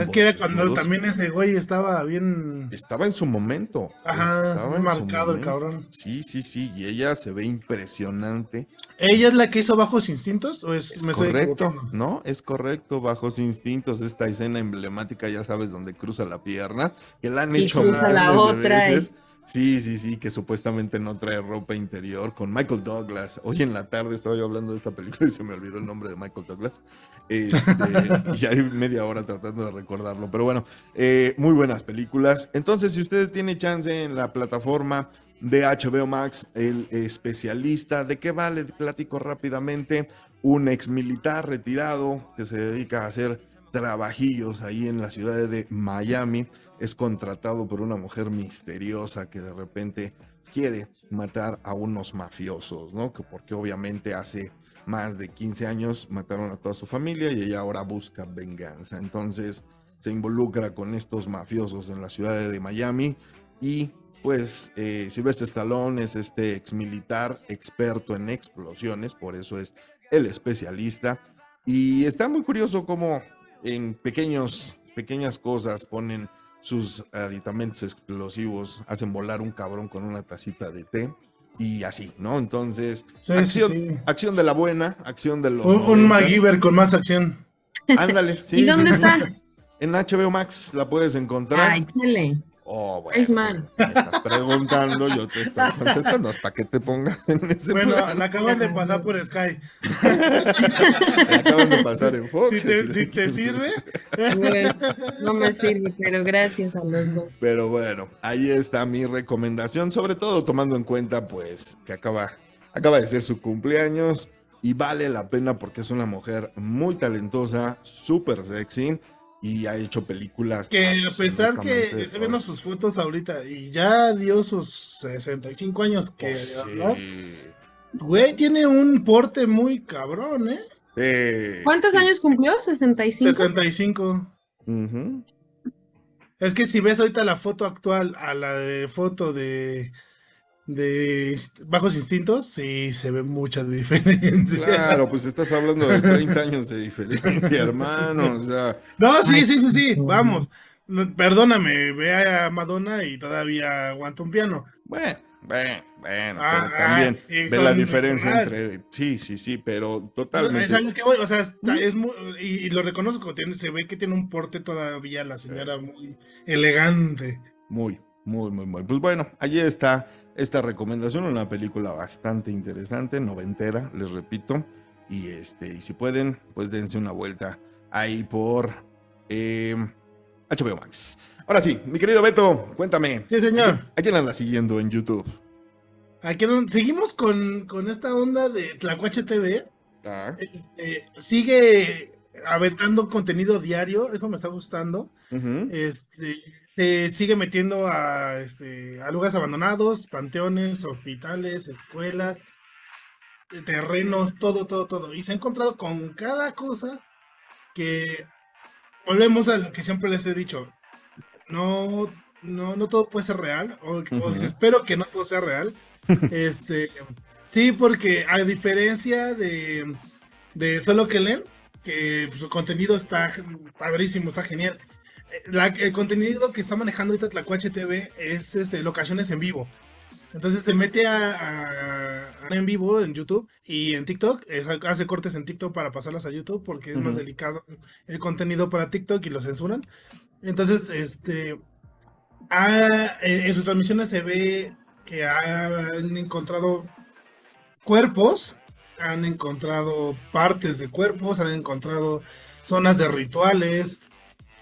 Es que era cuando también ese güey estaba bien. Estaba en su momento. Ajá, estaba muy en su marcado el momento. cabrón. Sí, sí, sí, y ella se ve impresionante. ¿Ella es la que hizo Bajos Instintos? ¿O es, Es me correcto? ¿no? Es correcto, bajos instintos, esta escena emblemática, ya sabes, donde cruza la pierna, que la han Y hecho cruza la otra, veces. Sí, sí, sí, que supuestamente no trae ropa interior con Michael Douglas. Hoy en la tarde estaba yo hablando de esta película y se me olvidó el nombre de Michael Douglas. Este, y hay media hora tratando de recordarlo. Pero bueno, eh, muy buenas películas. Entonces, si usted tiene chance en la plataforma de HBO Max, el especialista, ¿de qué vale? Platico rápidamente. Un ex militar retirado que se dedica a hacer trabajillos ahí en la ciudad de Miami es contratado por una mujer misteriosa que de repente quiere matar a unos mafiosos, ¿no? Que porque obviamente hace más de 15 años mataron a toda su familia y ella ahora busca venganza. Entonces se involucra con estos mafiosos en la ciudad de Miami y pues eh, Sylvester Stallone es este ex militar experto en explosiones, por eso es el especialista. Y está muy curioso cómo en pequeños, pequeñas cosas ponen sus aditamentos explosivos, hacen volar un cabrón con una tacita de té y así, ¿no? Entonces, Sí, acción, sí, sí. acción de la buena, acción de los. Un, un 90s. MacGyver con más acción. Ándale, sí. ¿Y dónde sí, sí. está? En HBO Max la puedes encontrar. Ay, chile. Oh, bueno. Es mal. Me estás preguntando, yo te estoy contestando hasta que te pongas en ese Bueno, plan. la acaban de pasar por Sky. La acaban de pasar en Fox. Si te, si si le te quieres. sirve. Bueno, no me sirve, pero gracias a los dos. Pero bueno, ahí está mi recomendación, sobre todo tomando en cuenta pues que acaba, acaba de ser su cumpleaños y vale la pena porque es una mujer muy talentosa, súper sexy y ha hecho películas. Que a pesar que estoy viendo sus fotos ahorita y ya dio sus 65 años que Oh, ¿no? sí. Güey, tiene un porte muy cabrón, ¿eh? Eh, ¿Cuántos sí. años cumplió? ¿65? 65. Ujú. Es que si ves ahorita la foto actual a la de foto de, de Bajos Instintos, sí se ve mucha diferencia. Claro, pues estás hablando de 30 años de diferencia, hermano. O sea, No, sí, sí, sí, sí, vamos. Perdóname, ve a Madonna y todavía aguanta un piano. bueno, bueno, bueno, Ah, pero también ah, ve la diferencia ah. entre. Sí, sí, sí, pero totalmente. Es algo que voy, o sea, está- es muy, y, y lo reconozco, tiene, se ve que tiene un porte todavía la señora muy elegante. Muy, muy, muy, muy. Pues bueno, allí está esta recomendación, una película bastante interesante, noventera, les repito. Y este, y si pueden, pues dense una vuelta ahí por eh, HBO Max. Ahora sí, mi querido Beto, cuéntame. Sí, señor. ¿A quién, a quién anda siguiendo en YouTube? No- seguimos con, con esta onda de Tlacuache TV. Ah, Este, sigue aventando contenido diario, eso me está gustando. ujú. Este, se sigue metiendo a, este, a lugares abandonados, panteones, hospitales, escuelas, eh, terrenos, todo, todo, todo. Y se ha encontrado con cada cosa que volvemos a lo que siempre les he dicho. No, no, no todo puede ser real, o, o espero que no todo sea real. Este, sí, porque a diferencia de, de Solo que leen, que su contenido está padrísimo, está genial. Eh, la- el contenido que está manejando ahorita Tlacuache TV es este, locaciones en vivo. Entonces se mete a, a- en vivo en YouTube y en TikTok. Es- hace cortes en TikTok para pasarlas a YouTube porque es más delicado el contenido para TikTok y lo censuran. Entonces, este, en en sus transmisiones se ve que han encontrado cuerpos, han encontrado partes de cuerpos, han encontrado zonas de rituales.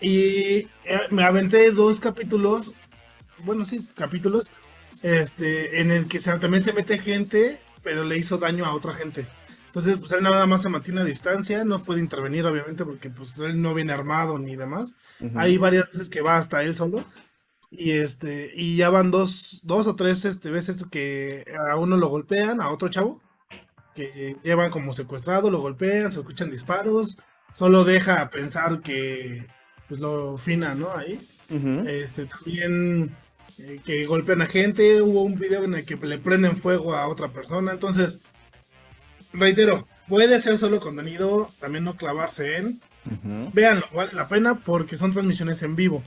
Y eh, me aventé dos capítulos, bueno, sí, capítulos, este, en el que se- también se mete gente, pero le hizo daño a otra gente. Entonces, pues él nada más se mantiene a distancia, no puede intervenir, obviamente, porque pues él no viene armado ni demás. Hay varias veces que va hasta él solo. Y este, y ya van dos, dos o tres este, veces que a uno lo golpean, a otro chavo, que llevan como secuestrado, lo golpean, se escuchan disparos, solo deja pensar que pues lo fina, ¿no? Ahí. Este, también eh, que golpean a gente, hubo un video en el que le prenden fuego a otra persona, entonces, reitero, puede ser solo contenido, también no clavarse en, véanlo, vale la pena porque son transmisiones en vivo.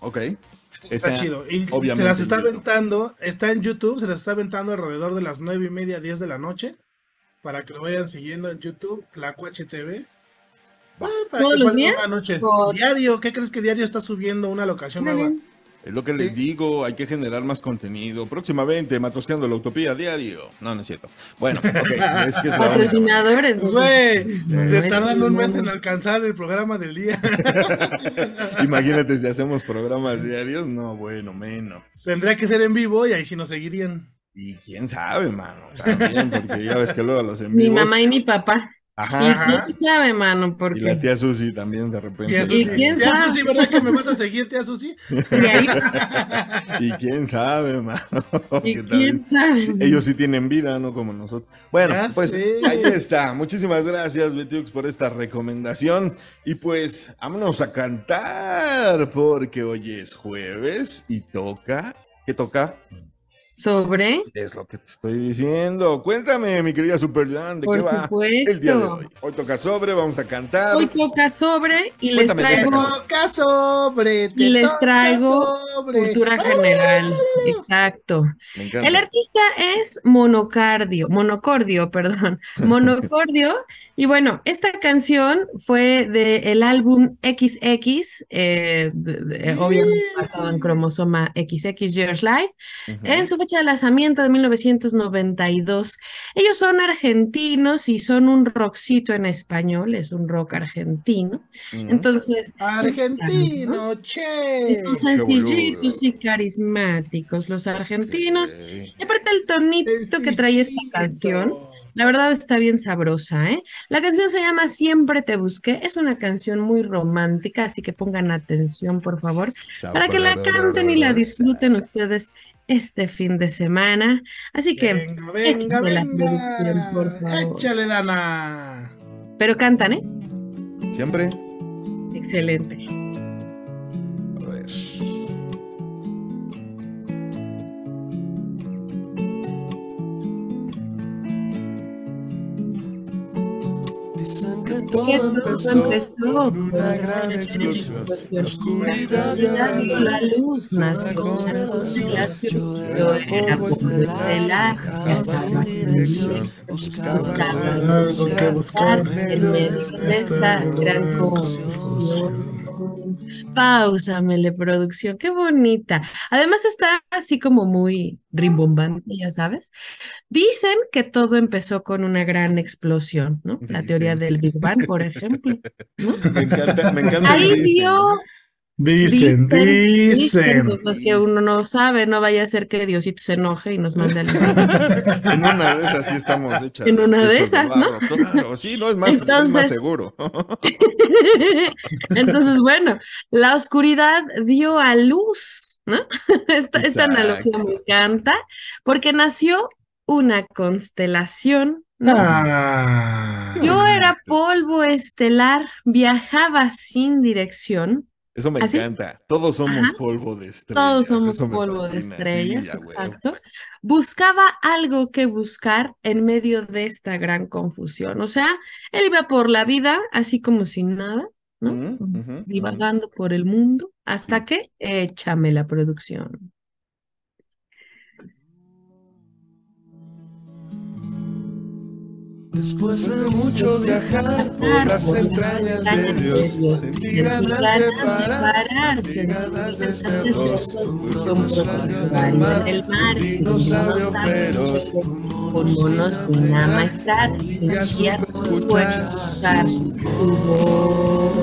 Ok. Está, Está, chido. Y se las está aventando, está en YouTube, se las está aventando alrededor de las nueve y media, 10 de la noche. Para que lo vayan siguiendo en YouTube, Tlacuache TV. Ah, para ¿Todos que los días? una noche. ¿O- Diario, ¿qué crees que diario está subiendo una locación nueva? Es lo que Sí. les digo, hay que generar más contenido. Próximamente, Matrosqueando la Utopía diario. No, no es cierto. Bueno, ok, es que es. Patrocinadores. No, se tardan un mes en alcanzar el programa del día. Imagínate si hacemos programas diarios. No, bueno, menos. Tendría que ser en vivo y ahí sí nos seguirían. Y quién sabe, mano. También, porque ya ves que luego los en Mi mamá y mi papá. Ajá. Y Ajá. quién sabe, mano, Y la porque tía Susi también de repente. Tía ¿Y Susi, quién tía sabe? Susi, ¿verdad que me vas a seguir, tía Susi? de ahí, Y quién sabe, mano. y quién también- sabe. Ellos sí tienen vida, no como nosotros. Bueno, Ya pues sé. ahí está. Muchísimas gracias, Betiux, por esta recomendación. Y pues, vámonos a cantar, porque hoy es jueves y toca. ¿Qué toca? Sobre, Es lo que te estoy diciendo. Cuéntame, mi querida Superjan, ¿de por qué va el día de supuesto. hoy? Hoy toca sobre, vamos a cantar. Hoy toca sobre y les Cuéntame de traigo. Toca sobre, te Y les traigo sobre. cultura general. Exacto. El artista es Monocardio, Monocordio, perdón, Monocordio. Y bueno, esta canción fue del álbum XX, eh, de- de- obviamente basado en cromosoma XX Years Life, en su fecha de lanzamiento de 1992. Ellos son argentinos y son un rockcito en español, es un rock argentino. Entonces, Argentino, che. son sencillitos y carismáticos los argentinos. Y aparte el tonito que trae esta canción, la verdad está bien sabrosa, ¿eh? La canción se llama Siempre te busqué, es una canción muy romántica, así que pongan atención, por favor, para que la canten y la disfruten ustedes este fin de semana. Así que, Venga, venga, échale la producción, por venga. favor. Échale, Dana. pero cantan, ¿eh? Siempre. Excelente. Todo empezó con una gran explosión. La oscuridad dio la luz, nació una constelación. Yo era andaba sin dirección. Buscaba Algo que buscar en medio de esta gran confusión. Pausamele, producción, qué bonita. Además está así como muy rimbombante, ya sabes. Dicen que todo empezó con una gran explosión, ¿no? La teoría del Big Bang, por ejemplo. ¿no? Me encanta, me encanta. Ahí dicen, dio, ¿no? Dicen, dicen. cosas que uno no sabe, no vaya a ser que Diosito se enoje y nos mande al. En una de esas sí estamos hechas. En una de esas, ¿no? barro. Claro, sí, no es más, es más Entonces- seguro. Entonces, bueno, la oscuridad dio a luz, ¿no? Esta, esta analogía me encanta porque nació una constelación, ¿no? Ah. Yo era polvo estelar, viajaba sin dirección. Eso me ¿Así? encanta. Todos somos Ajá. polvo de estrellas. Todos somos polvo de estrellas, Sí, exacto. Buscaba algo que buscar en medio de esta gran confusión. O sea, él iba por la vida así como sin nada, ¿no? Divagando por el mundo hasta que échame la producción. Después de mucho viajar por las entrañas de Dios, sentí ganas de parar, sentí ganas de ser dos, un dinosaurio feroz, con monos sin amaestrar, sentía escuchar tu voz.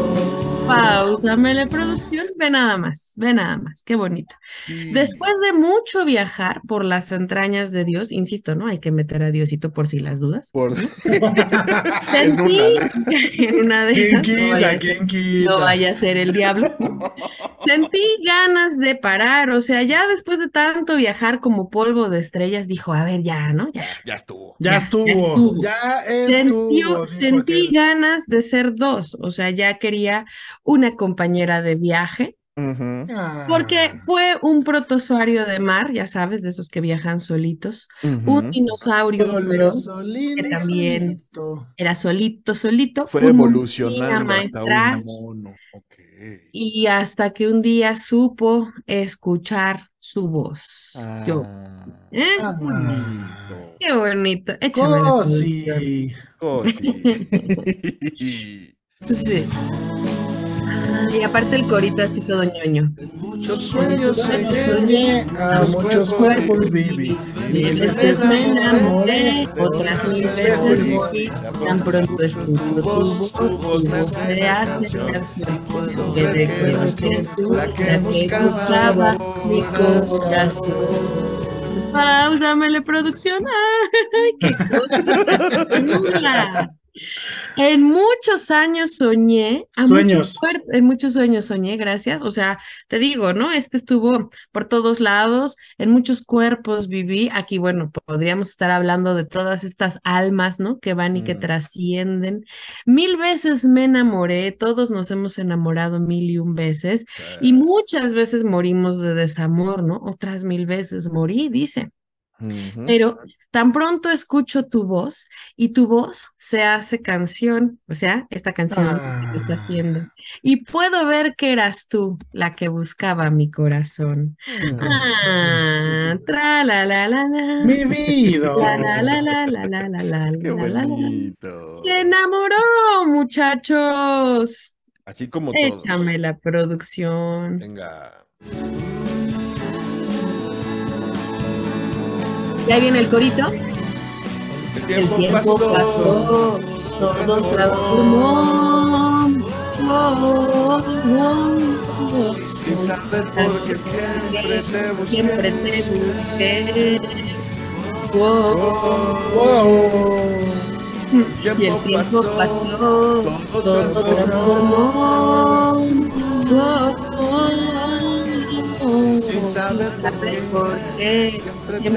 Pausa, mele producción, ve nada más, ve nada más, qué bonito. Después de mucho viajar por las entrañas de Dios, insisto, ¿no? Hay que meter a Diosito por si las dudas. Por... Sentí en una de ¿Quién esas, no vaya, a ser, no vaya a ser el diablo. Sentí ganas de parar, o sea, ya después de tanto viajar como polvo de estrellas, dijo, a ver, ya, ¿no? Ya. Ya estuvo. Ya Ya estuvo, estuvo. ya estuvo. Sentió- dijo sentí aquel. ganas de ser dos, o sea, ya quería una compañera de viaje, Ujú, Ah. porque fue un protozoario de mar, ya sabes, de esos que viajan solitos, un dinosaurio, pero que y también- solito. era solito, solito, Fue evolucionando hasta un mono. Y hasta que un día supo escuchar su voz. Yo, Ah, ¿eh? Ah. bonito. Qué bonito. Échame. Cosi. Sí. Y aparte el corito así todo ñoño. Muchos sueños Soñé, a muchos cuerpos viví. Mil veces me enamoré, otras mil veces morí. Tan pronto escucho tu voz, tu voz me hace canción. Que recuerdo que es tú la que buscaba mi corazón. Pausamele producción. ¡Ay, qué cosa! En muchos años soñé, a Sueños. en muchos sueños soñé, gracias. O sea, te digo, ¿no? Este estuvo por todos lados, en muchos cuerpos viví. Aquí, bueno, podríamos estar hablando de todas estas almas, ¿no? Que van y que Mm. trascienden. Mil veces me enamoré, todos nos hemos enamorado mil y un veces, y muchas veces morimos de desamor, ¿no? Otras mil veces morí, dice. Pero tan pronto escucho tu voz y tu voz se hace canción, o sea, esta canción que está Ah. haciendo. Y puedo ver que eras tú la que buscaba mi corazón. Ah, tra la la la la. Mi vida. La la la la la la la la Qué la bonito. Se enamoró, muchachos. Así como todos. Échame la producción. Venga. Ya viene el corito. El El tiempo tiempo pasó. pasó, todo transformó. Oh, oh, oh. Sin saber por qué siempre te busqué. Siempre te busqué. Oh, Wow. Y el tiempo pasó, todo transformó. Sin saber por qué siempre te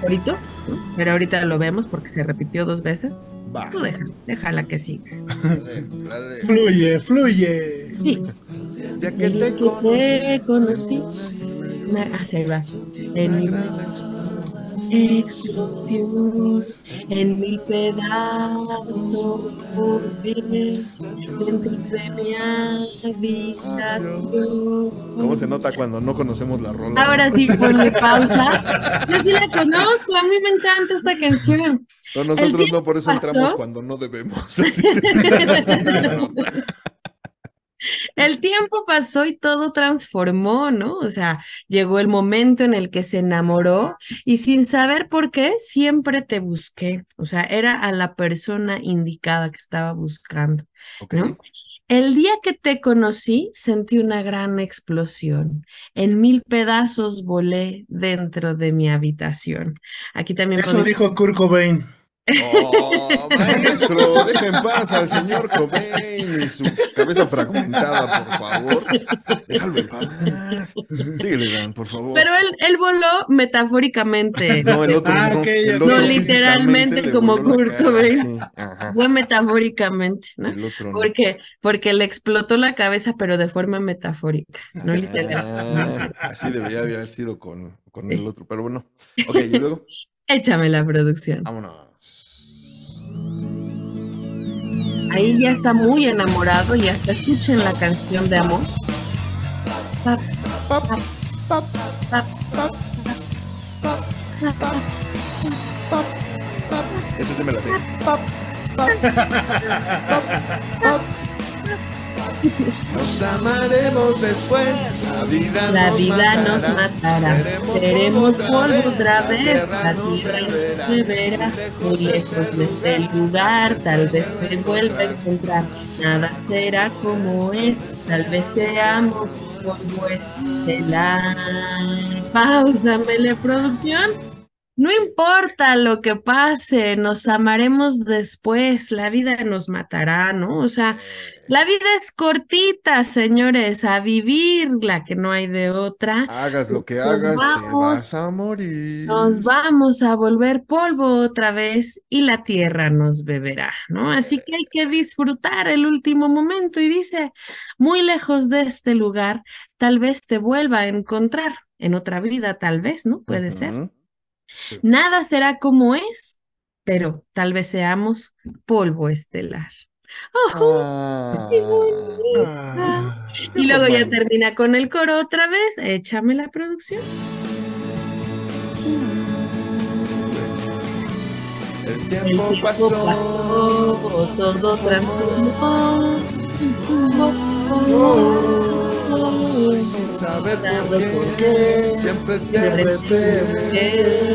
Favorito, ¿no? Pero ahorita lo vemos porque se repitió dos veces. Va. Tú deja, déjala que siga. La de- la de- Fluye, fluye. Sí, Ya que desde te que te conocí, me hacia ahí va. En mi explosión, en mil pedazos, volví dentro de mi habitación. ¿Cómo se nota cuando no conocemos la rola? Ahora sí, ponle pausa. Yo sí la conozco, a mí me encanta esta canción. No, nosotros no, por eso pasó. entramos cuando no debemos. Así. El tiempo pasó y todo transformó, ¿no? O sea, llegó el momento en el que se enamoró y sin saber por qué, siempre te busqué. O sea, era a la persona indicada que estaba buscando. ¿no? El día que te conocí, sentí una gran explosión. En mil pedazos volé dentro de mi habitación. Aquí también Eso podemos- dijo Kurt Cobain. Oh, maestro, deja en paz al señor Cobain y su cabeza fragmentada, por favor. Déjalo en paz. Síguele, Dan, por favor. Pero él, él voló metafóricamente. no, el otro Ah, no. ok, el otro No, literalmente como Kurt Cobain. sí. Fue metafóricamente, ¿no? El otro no. Porque, porque le explotó la cabeza, pero de forma metafórica, no literal. Ah, así debería haber sido con, con el otro, pero bueno. Ok, y luego, Échame la producción. Vámonos. Ahí ya está muy enamorado y hasta escuchen la canción de amor. Eso se me la sé. Nos amaremos después, la vida, La nos, matará. nos matará. Seremos polvo otra vez. La tierra nos beberá. Muy lejos de este lugar. Tal vez se vuelva a encontrar. Nada será como es. Tal vez seamos polvo estelar. Pausamele, producción. No importa lo que pase, nos amaremos después, la vida nos matará, ¿no? O sea, la vida es cortita, señores, a vivirla, que no hay de otra. Hagas lo que Nos hagas, te vamos. vas a morir. Nos vamos a volver polvo otra vez y la tierra nos beberá, ¿no? Así que hay que disfrutar el último momento y dice, muy lejos de este lugar, tal vez te vuelva a encontrar en otra vida, tal vez, ¿no? Puede ser. Nada será como es, pero tal vez seamos polvo estelar. Ojo. Ah. Ah, Y luego ya termina con el coro otra vez. Échame la producción. El El tiempo pasó. pasó, todo transformó. Sin saber por Saber por qué, qué, siempre te respeté.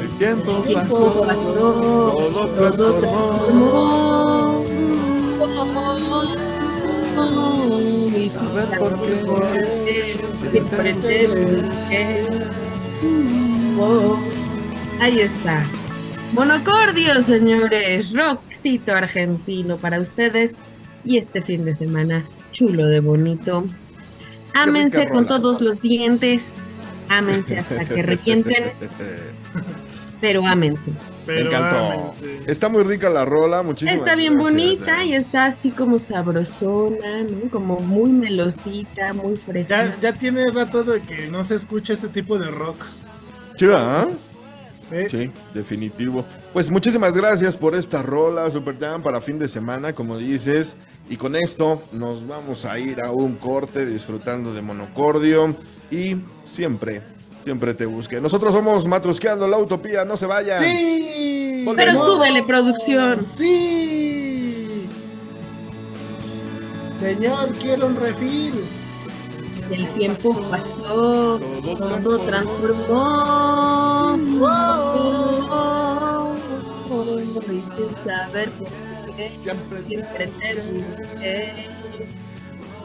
El tiempo pasó, todo transformó. sin Saber por qué, por qué, siempre te te busqué. Oh, Ahí está. Monocordio, señores. Rockcito argentino para ustedes. Y este fin de semana, chulo de bonito. Ámense con rola, todos ¿no? los dientes. Ámense hasta que revienten, pero ámense. Me pero encantó. ámense. Está muy rica la rola, muchísimas Está bien gracias, bonita eh. y está así como sabrosona, ¿no? Como muy melosita, muy fresca. Ya, ya tiene rato de que no se escucha este tipo de rock. ¿eh? ¿eh? Sí, definitivo. Pues muchísimas gracias por esta rola, Super Jam, para fin de semana, como dices. Y con esto nos vamos a ir a un corte disfrutando de Monocordio. Y siempre, siempre te busque. Nosotros somos Matrusqueando la Utopía, no se vayan. ¡Sí! Pero Volvemos. súbele, producción. ¡Sí! Señor, quiero un refil. El tiempo pasó, Todo todo transformó. Oh, sin saber por qué, Siempre siempre te busqué.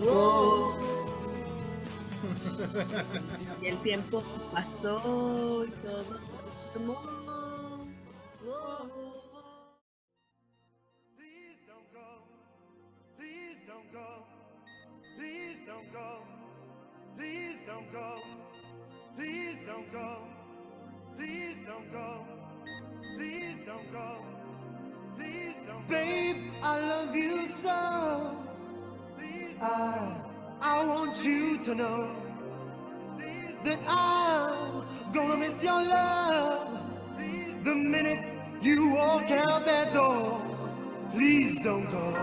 Oh. Y el tiempo pasó y todo transformó. Please don't go. Please don't go. Please don't go. Please don't go. Please don't go. Please don't go. Please don't go. Babe, I love you so. I I want you to know that I'm gonna miss your love. The minute you walk out that door, please don't go.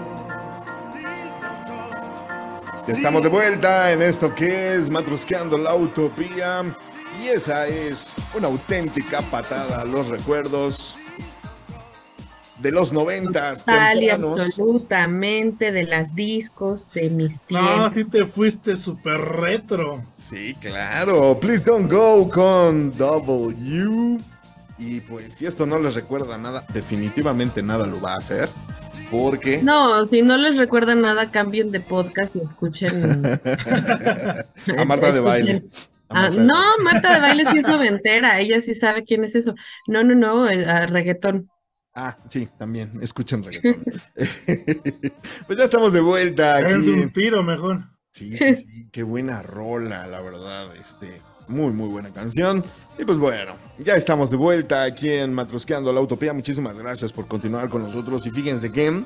Estamos de vuelta en esto que es Matrusqueando la Utopía. Y esa es una auténtica patada a los recuerdos de los noventas Total y absolutamente de las discos de mis No, tiempos. sí te fuiste súper retro. Sí, claro. Please don't go con W. Y pues si esto no les recuerda nada, definitivamente nada lo va a hacer. Porque No, si no les recuerda nada, cambien de podcast y escuchen. a Marta de baile. Ah, no, Marta de baile sí es noventera, ella sí sabe quién es eso. No, no, no, el, ah, reggaetón. Ah, sí, también. Escuchen reggaetón. pues ya estamos de vuelta Es un tiro mejor. Sí, sí, sí, qué buena rola, la verdad, este, muy, muy buena canción. Y pues bueno, ya estamos de vuelta aquí en Matrosqueando la Utopía. Muchísimas gracias por continuar con nosotros. Y fíjense que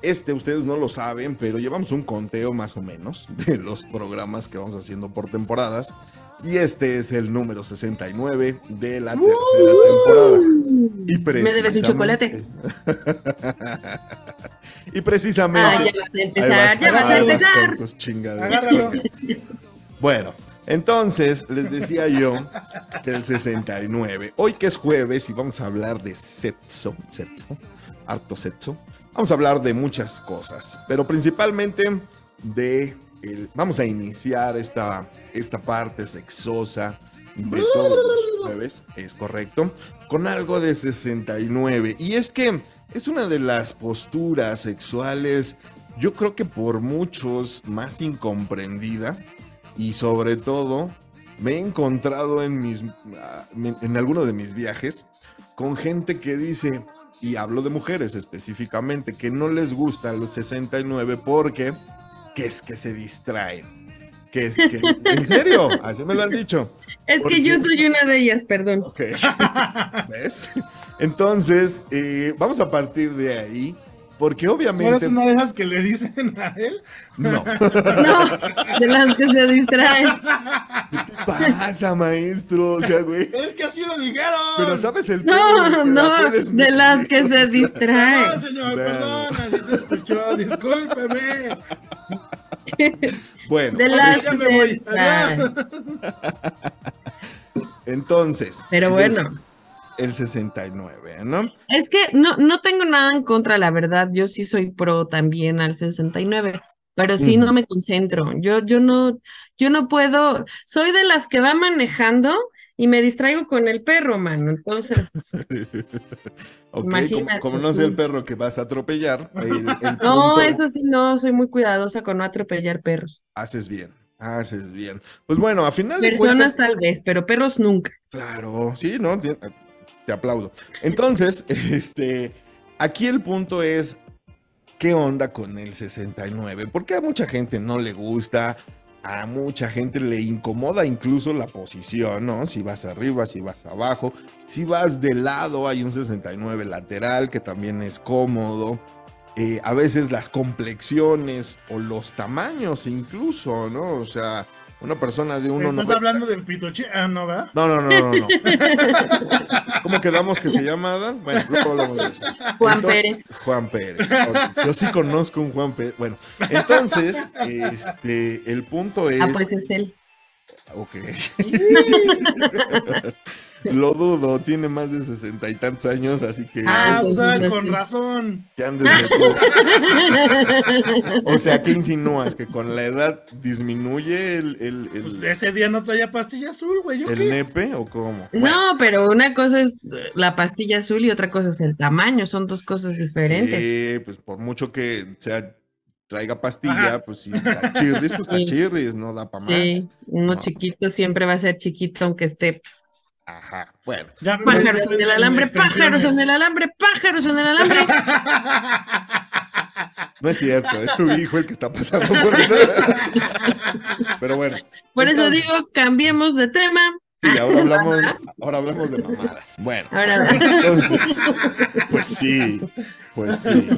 este ustedes no lo saben, pero llevamos un conteo más o menos de los programas que vamos haciendo por temporadas. Y este es el número 69 de la tercera temporada. Y Me debes un precisamente- chocolate. y precisamente. Ah, ya vas a empezar, ya vas a empezar. con tus. Bueno, Entonces, les decía yo que el 69. Hoy que es jueves y vamos a hablar de sexo, sexo, harto sexo. Vamos a hablar de muchas cosas, pero principalmente de vamos a iniciar esta, esta parte sexosa de todos los jueves, es correcto, con algo de 69. Y es que es una de las posturas sexuales, yo creo que por muchos más incomprendida y sobre todo me he encontrado en mis ah, en alguno de mis viajes con gente que dice y hablo de mujeres específicamente que no les gusta los 69 porque que es que se distraen que es que en serio así me lo han dicho Es ¿Por que yo soy una de ellas, perdón. Ok. ¿Ves? Entonces, eh, vamos a partir de ahí, porque ¿Tú eres obviamente... una de esas que le dicen a él? No. No, de las que se distraen. ¿Qué te pasa, maestro? O sea, güey. Es que así lo dijeron. Pero sabes el pedo No, no, de las que se distraen. señor, Bueno. perdona, si se escuchó, discúlpeme. Bueno, ya me voy. entonces... Pero el- bueno. El 69, ¿no? Es que no, no tengo nada en contra, la verdad. Yo sí soy pro también al 69, pero sí no me concentro. Yo, yo no, yo no puedo, soy de las que va manejando y me distraigo con el perro, mano. Entonces, Ok, como, no sea el perro que vas a atropellar, el, el no, eso sí, no, soy muy cuidadosa con no atropellar perros. haces bien, haces bien. Pues bueno, a final de Personas tal vez, pero perros nunca. Claro, sí, no, te, te aplaudo. Entonces, este, aquí el punto es, ¿qué onda con el 69? Porque a mucha gente no le gusta, a mucha gente le incomoda incluso la posición, ¿no? Si vas arriba, si vas abajo, si vas de lado, hay un 69 lateral que también es cómodo. Eh, a veces las complexiones o los tamaños incluso, ¿no? O sea, una persona de uno Estás hablando del pitoche. Ah, no, ¿verdad? no, no, no, no, no. ¿Cómo quedamos que se llama Adán? Bueno, luego hablamos de eso. Juan Entonces- Pérez. Juan Pérez. Yo sí conozco un Juan Pérez. Bueno, entonces, este, el punto es. Ah, pues es él. Ok. Lo dudo, tiene más de sesenta y tantos años, así que. Ah, Ah, pues con razón. que andes metido. O sea, ¿qué insinúas? ¿Que con la edad disminuye el, el, el- Pues ese día no traía pastilla azul, güey. ¿Yo el qué? nepe o cómo? Bueno, No, pero una cosa es la pastilla azul y otra cosa es el tamaño, son dos cosas diferentes. Sí, pues por mucho que sea traiga pastilla, Ajá. pues si está chirris, pues está Sí. chirris, no da para más. Sí, uno No. chiquito siempre va a ser chiquito aunque esté Ajá, bueno. Ya me- pájaros en el alambre, pájaros en el alambre, pájaros en el alambre. No es cierto, es tu hijo el que está pasando por eso. Pero bueno. Por eso entonces- digo, cambiemos de tema. Sí, ahora hablamos, ahora hablamos de mamadas. Bueno, Ahora, entonces, pues sí, pues sí.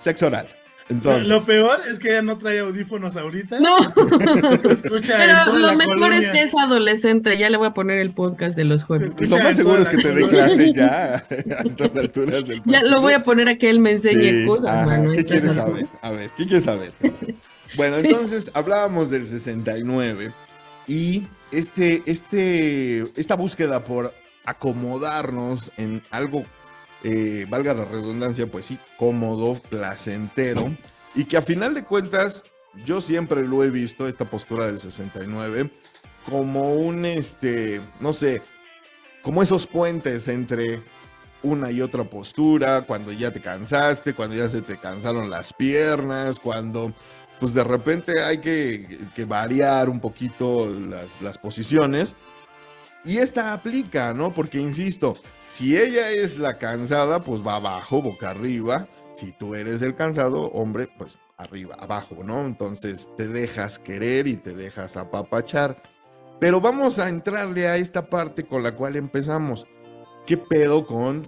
Sexo oral. Entonces, Lo peor es que ella no trae audífonos ahorita. no, Lo escucha en pero toda lo la mejor colonia. es que es adolescente, ya le voy a poner el podcast de los jueves. Sí, lo más seguro es que te dé clase ya a estas alturas del Ya lo voy a poner a que él me enseñe Sí, cosas, ajá, mano, ¿Qué quieres saber? A ver, ¿qué quieres saber? Bueno, Sí. entonces hablábamos del 69 y este, este, esta búsqueda por acomodarnos en algo, eh, valga la redundancia, pues sí, cómodo, placentero y que a final de cuentas yo siempre lo he visto, esta postura del 69, como un, este, no sé, como esos puentes entre una y otra postura, cuando ya te cansaste, cuando ya se te cansaron las piernas, cuando pues de repente hay que, que variar un poquito las, las posiciones. Y esta aplica, ¿no? Porque insisto, si ella es la cansada, pues va abajo, boca arriba. Si tú eres el cansado, hombre, pues arriba, abajo, ¿no? Entonces te dejas querer y te dejas apapachar. Pero vamos a entrarle a esta parte con la cual empezamos. ¿Qué pedo con...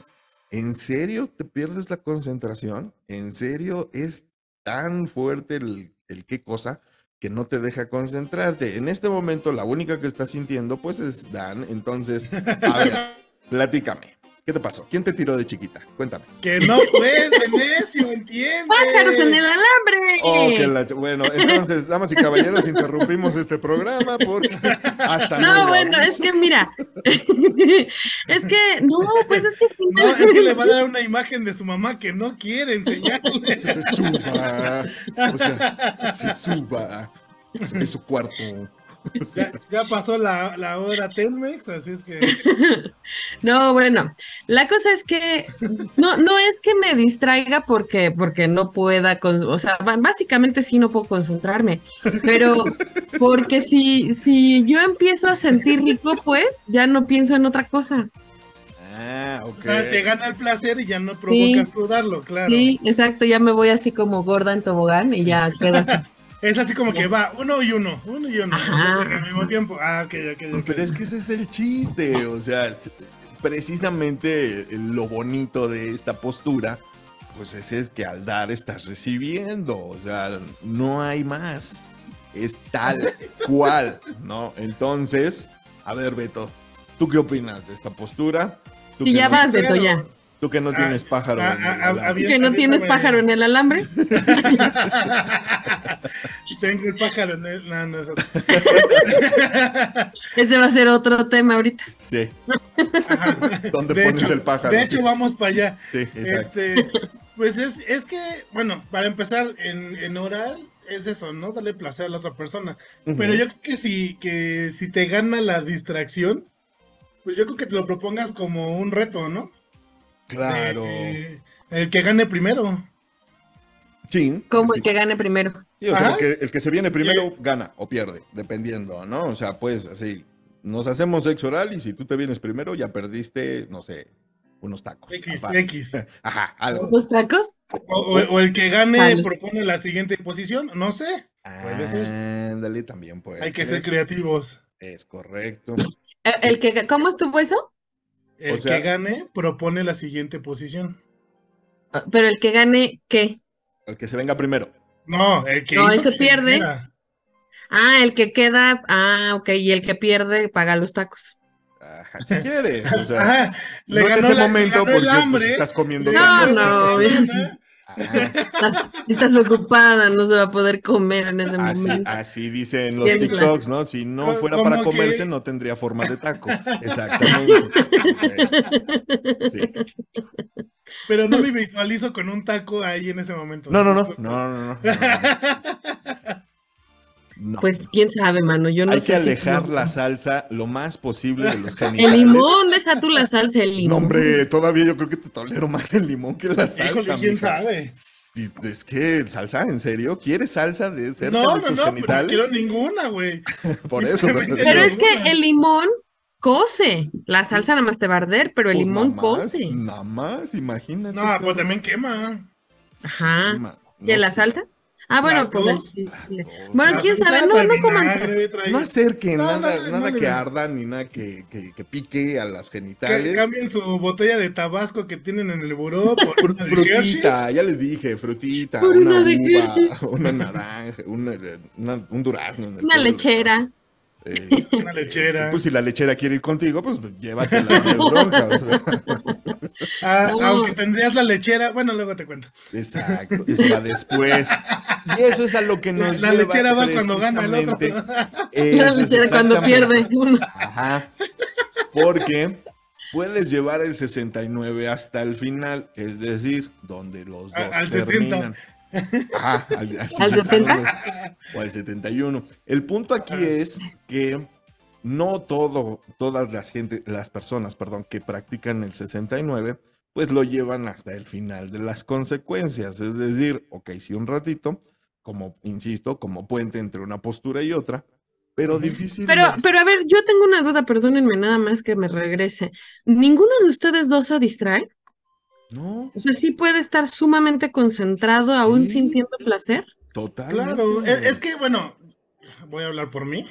¿En serio te pierdes la concentración? ¿En serio es tan fuerte el, el qué cosa que no te deja concentrarte? En este momento la única que está sintiendo pues es Dan. Entonces, a ver, platícame. ¿Qué te pasó? ¿Quién te tiró de chiquita? Cuéntame. Que no puede, necio, entiende. ¡Pájaros en el alambre! Oh, que la- Bueno, entonces, damas y caballeros, interrumpimos este programa porque hasta No, lo bueno, es que mira, es que, no, pues es que No, es que le va a dar una imagen de su mamá que no quiere enseñarle. Que se suba. O sea, se suba. Es su cuarto. Ya, ya pasó la, la hora Telmex, así es que. No, bueno, la cosa es que no, no es que me distraiga porque, porque no pueda, con- o sea, básicamente sí no puedo concentrarme, pero porque si, si yo empiezo a sentir rico, pues ya no pienso en otra cosa. Ah, ok. O sea, te gana el placer y ya no provocas tú darlo, claro. Sí, exacto, ya me voy así como gorda en tobogán y ya queda así. Es así como que va uno y uno, uno y uno, Ajá. al mismo tiempo. Ah, ok, ok, ok. Pero es que ese es el chiste, o sea, precisamente lo bonito de esta postura, pues ese es que al dar estás recibiendo, o sea, no hay más, es tal cual, ¿no? Entonces, a ver, Beto, ¿tú qué opinas de esta postura? Tú Sí, que ya vas, Beto, ya. Tú que no Ah, tienes pájaro. ah, en el ah, ah, había- ¿Que no tienes pájaro en el alambre? Tengo el pájaro en el. No, no es otro. Ese va a ser otro tema ahorita. Sí, Ajá. ¿dónde De pones hecho- el pájaro? De hecho, Sí, vamos para allá. sí. Este, pues es, es que, bueno, para empezar, en, en oral es eso, ¿no? Darle placer a la otra persona. Pero Ujú. yo creo que si, que si te gana la distracción, pues yo creo que te lo propongas como un reto, ¿no? Claro. Eh, el que gane primero. Sí. Como sí. el que gane primero. Sí, o sea, el que, el que se viene primero gana o pierde, dependiendo, ¿no? O sea, pues así, nos hacemos sexo oral y si tú te vienes primero ya perdiste, no sé, unos tacos. X. X. Ajá, algo. ¿Los tacos? O, o- o el que gane Vale. propone la siguiente posición, no sé. Puede ser. Ándale, también puede Hay que ser. ser creativos. Es correcto. Eh, El que, ¿Cómo estuvo eso? El O sea- que gane propone la siguiente posición. Ah, Pero el que gane, ¿qué? El que se venga primero. No, el que No, hizo ese que se pierde. Ah, el que queda, ah, ok, y el que pierde paga los tacos. Ajá, si quieres. O sea, Ajá, le no en ganó ese la- le momento ganó el porque pues, estás comiendo No, no. Ajá, Estás, estás ocupada, no se va a poder comer en ese Así, momento. así dicen los Tiembla. TikToks, ¿no? Si no fuera para que- comerse, no tendría forma de taco. Exactamente. Sí. Pero no me visualizo con un taco ahí en ese momento. No, no, no. No, no, no. no. No. Pues quién sabe, mano, yo no Hay sé. que si- alejar la salsa lo más posible de los El genitales. limón, deja tú la salsa, el No, limón. hombre, todavía yo creo que te tolero más el limón que la salsa. Híjole, quién mija. sabe. Es que salsa, ¿en serio? ¿Quieres salsa de cerca No, de no, tus no, pero no genitales? quiero ninguna, güey. Por eso. Pero no. es que el limón cose. La salsa nada más te va a arder, pero el Pues limón nada más, cose. Nada más, imagínate. No, pues también quema. Ajá. ¿Y en no la salsa? Ah, bueno, Las pues. dos. sí, sí. Las Bueno, quién sabe, no, no coman. trae- No acerquen No, nada, no, nada no, que no. arda ni nada que, que, que pique a las Que genitales. cambien su botella de tabasco que tienen en el buró por una de frutita, ya les dije, frutita, Por una, una de uva, Hershey's. una naranja, una, una- un durazno. en el Una lechera. Eh, Una lechera. pues si la lechera quiere ir contigo, pues llévatela, hay bronca. o sea. Ah, No. Aunque tendrías la lechera, bueno, luego te cuento. Exacto, eso va después. Y eso es a lo que nos La lleva lechera va cuando gana el otro. La es lechera cuando pierde. uno. Ajá. Porque puedes llevar el 69 hasta el final, es decir, donde los A- dos al 70. Al, al ¿Al 71 o al 71. El punto aquí es que no todo, todas las gente, las personas, perdón, que practican el 69, pues lo llevan hasta el final de las consecuencias. Es decir, ok, sí un ratito, como, insisto, como puente entre una postura y otra, pero difícil. Pero, pero a ver, yo tengo una duda, perdónenme nada más que me regrese. ¿Ninguno de ustedes dos se distrae? No, O sea, sí puede estar sumamente concentrado aún Sí. sintiendo placer. totalmente. Claro, es, es que, bueno, voy a hablar por mí.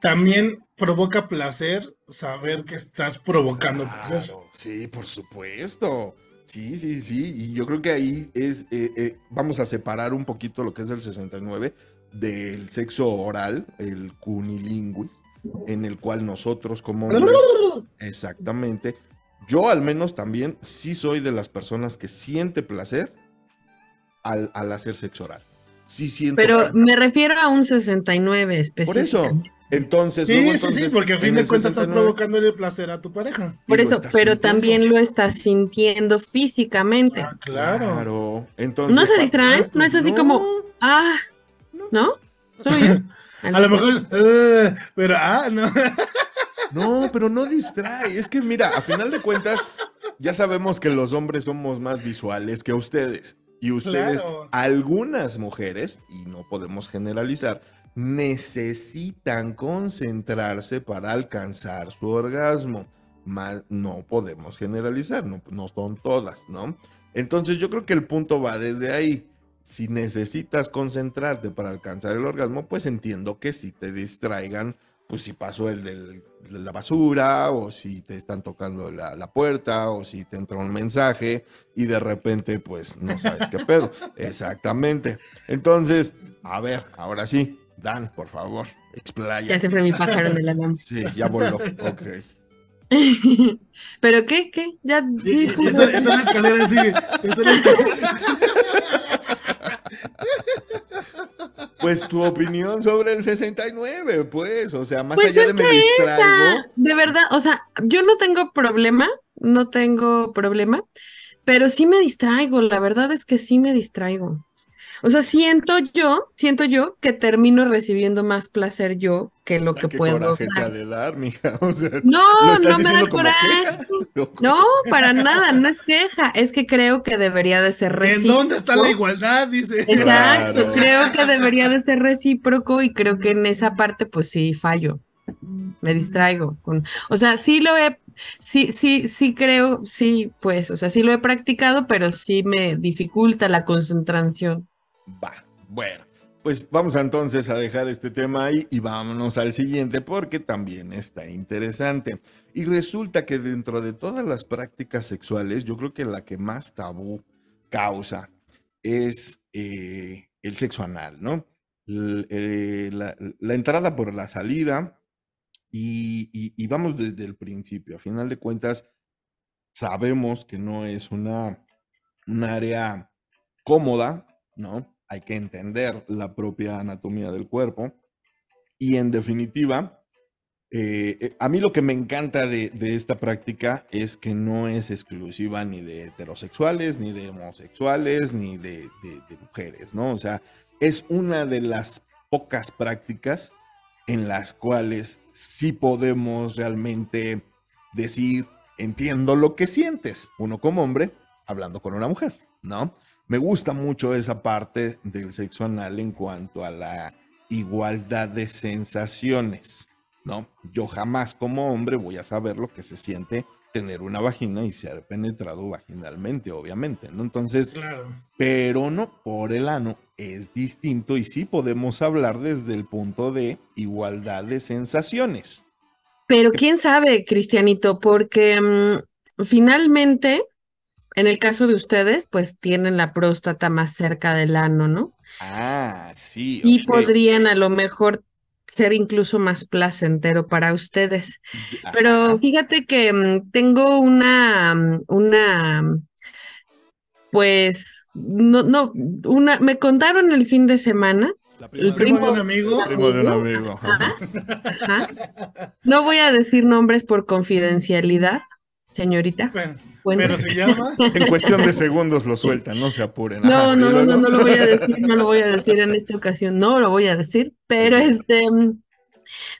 También provoca placer saber que estás provocando placer. Claro, sí, por supuesto. Sí, sí, sí. Y yo creo que ahí es, eh, eh, vamos a separar un poquito lo que es el 69 del sexo oral, el cunilinguis, en el cual nosotros como hombres, exactamente, yo al menos también sí soy de las personas que siente placer al, al hacer sexo oral. Sí siento. Pero me refiero a un 69 Por eso. específicamente. Entonces, Sí, luego, sí, sí, entonces, porque a fin de cuentas estás 69, provocándole placer a tu pareja. Por eso, pero sintiendo. también lo estás sintiendo físicamente. Ah, claro. Claro. Entonces, ¿No se distraen? ¿No es así No. como, ah, ¿no? ¿Solo yo? A lo mejor, eh, pero, ah, no. No, pero no distrae. Es que mira, a final de cuentas, ya sabemos que los hombres somos más visuales que ustedes. Y ustedes, Claro. algunas mujeres, y no podemos generalizar, necesitan concentrarse para alcanzar su orgasmo. Más no podemos generalizar, no, no son todas, ¿no? Entonces yo creo que el punto va desde ahí. Si necesitas concentrarte para alcanzar el orgasmo, pues entiendo que si te distraigan, pues si pasó el del- de la basura, o si te están tocando la, la puerta, o si te entra un mensaje y de repente, pues no sabes qué pedo. Exactamente. Entonces, a ver, ahora sí, Dan, por favor, explaya. Ya se fue mi pájaro en el alambre. Sí, ya voló. Ok. ¿Pero qué? ¿Qué? Ya, Y- sí. Esta esta es la escalera y sigue. esta la escalera. Pues tu opinión sobre el 69, pues, o sea, más Pues allá de me distraigo. esa, de verdad, o sea, yo no tengo problema, no tengo problema, pero sí me distraigo, la verdad es que sí me distraigo. O sea, siento yo, siento yo que termino recibiendo más placer yo que lo Ay, que qué puedo coraje te ha dar. de dar, mija. O sea, No, ¿lo estás no me da coraje. queja? No, para nada, no es queja, es que creo que debería de ser ¿En recíproco. dónde está la igualdad? Dice. Exacto, Claro. creo que debería de ser recíproco y creo que en esa parte pues sí fallo, me distraigo con, o sea, sí lo he, sí, sí, sí creo, sí, pues, o sea, sí lo he practicado, pero sí me dificulta la concentración. Va, bueno. Pues vamos entonces a dejar este tema ahí y vámonos al siguiente porque también está interesante. Y resulta que dentro de todas las prácticas sexuales, yo creo que la que más tabú causa es eh, el sexo anal, ¿no? Eh, la, entrada por la salida y, y- y vamos desde el principio. A final de cuentas, sabemos que no es una, un área cómoda, ¿no? Hay que entender la propia anatomía del cuerpo. Y en definitiva, eh, eh, a mí lo que me encanta de, esta práctica es que no es exclusiva ni de heterosexuales, ni de homosexuales, ni de- de mujeres, ¿no? O sea, es una de las pocas prácticas en las cuales sí podemos realmente decir, entiendo lo que sientes, uno como hombre hablando con una mujer, ¿no? Me gusta mucho esa parte del sexo anal en cuanto a la igualdad de sensaciones, ¿no? Yo jamás como hombre voy a saber lo que se siente tener una vagina y ser penetrado vaginalmente, obviamente, ¿no? Entonces, Claro. pero no, por el ano es distinto y sí podemos hablar desde el punto de igualdad de sensaciones. Pero quién sabe, Cristianito, porque mm, finalmente, en el caso de ustedes, pues tienen la próstata más cerca del ano, ¿no? Ah, sí. Y podrían a lo mejor ser incluso más placentero para ustedes. Pero fíjate que mm, tengo una, mm, una, mm, pues, no, no, una, me contaron el fin de semana, La el Primo de un amigo. primo de un amigo. Ajá. ajá. no voy a decir nombres por confidencialidad, señorita. Bueno, Bueno. Pero se llama. En cuestión de segundos lo sueltan, no se apuren. No, Ajá, no, no, no, no lo voy a decir, no lo voy a decir en esta ocasión, no lo voy a decir, pero este,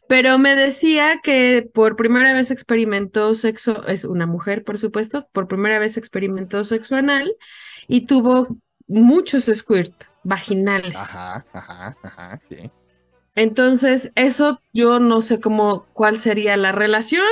pero me decía que por primera vez experimentó sexo, es una mujer, por supuesto, por primera vez experimentó sexo anal y tuvo muchos squirt vaginales. Ajá, ajá, ajá, sí. Entonces, eso yo no sé cómo, cuál sería la relación.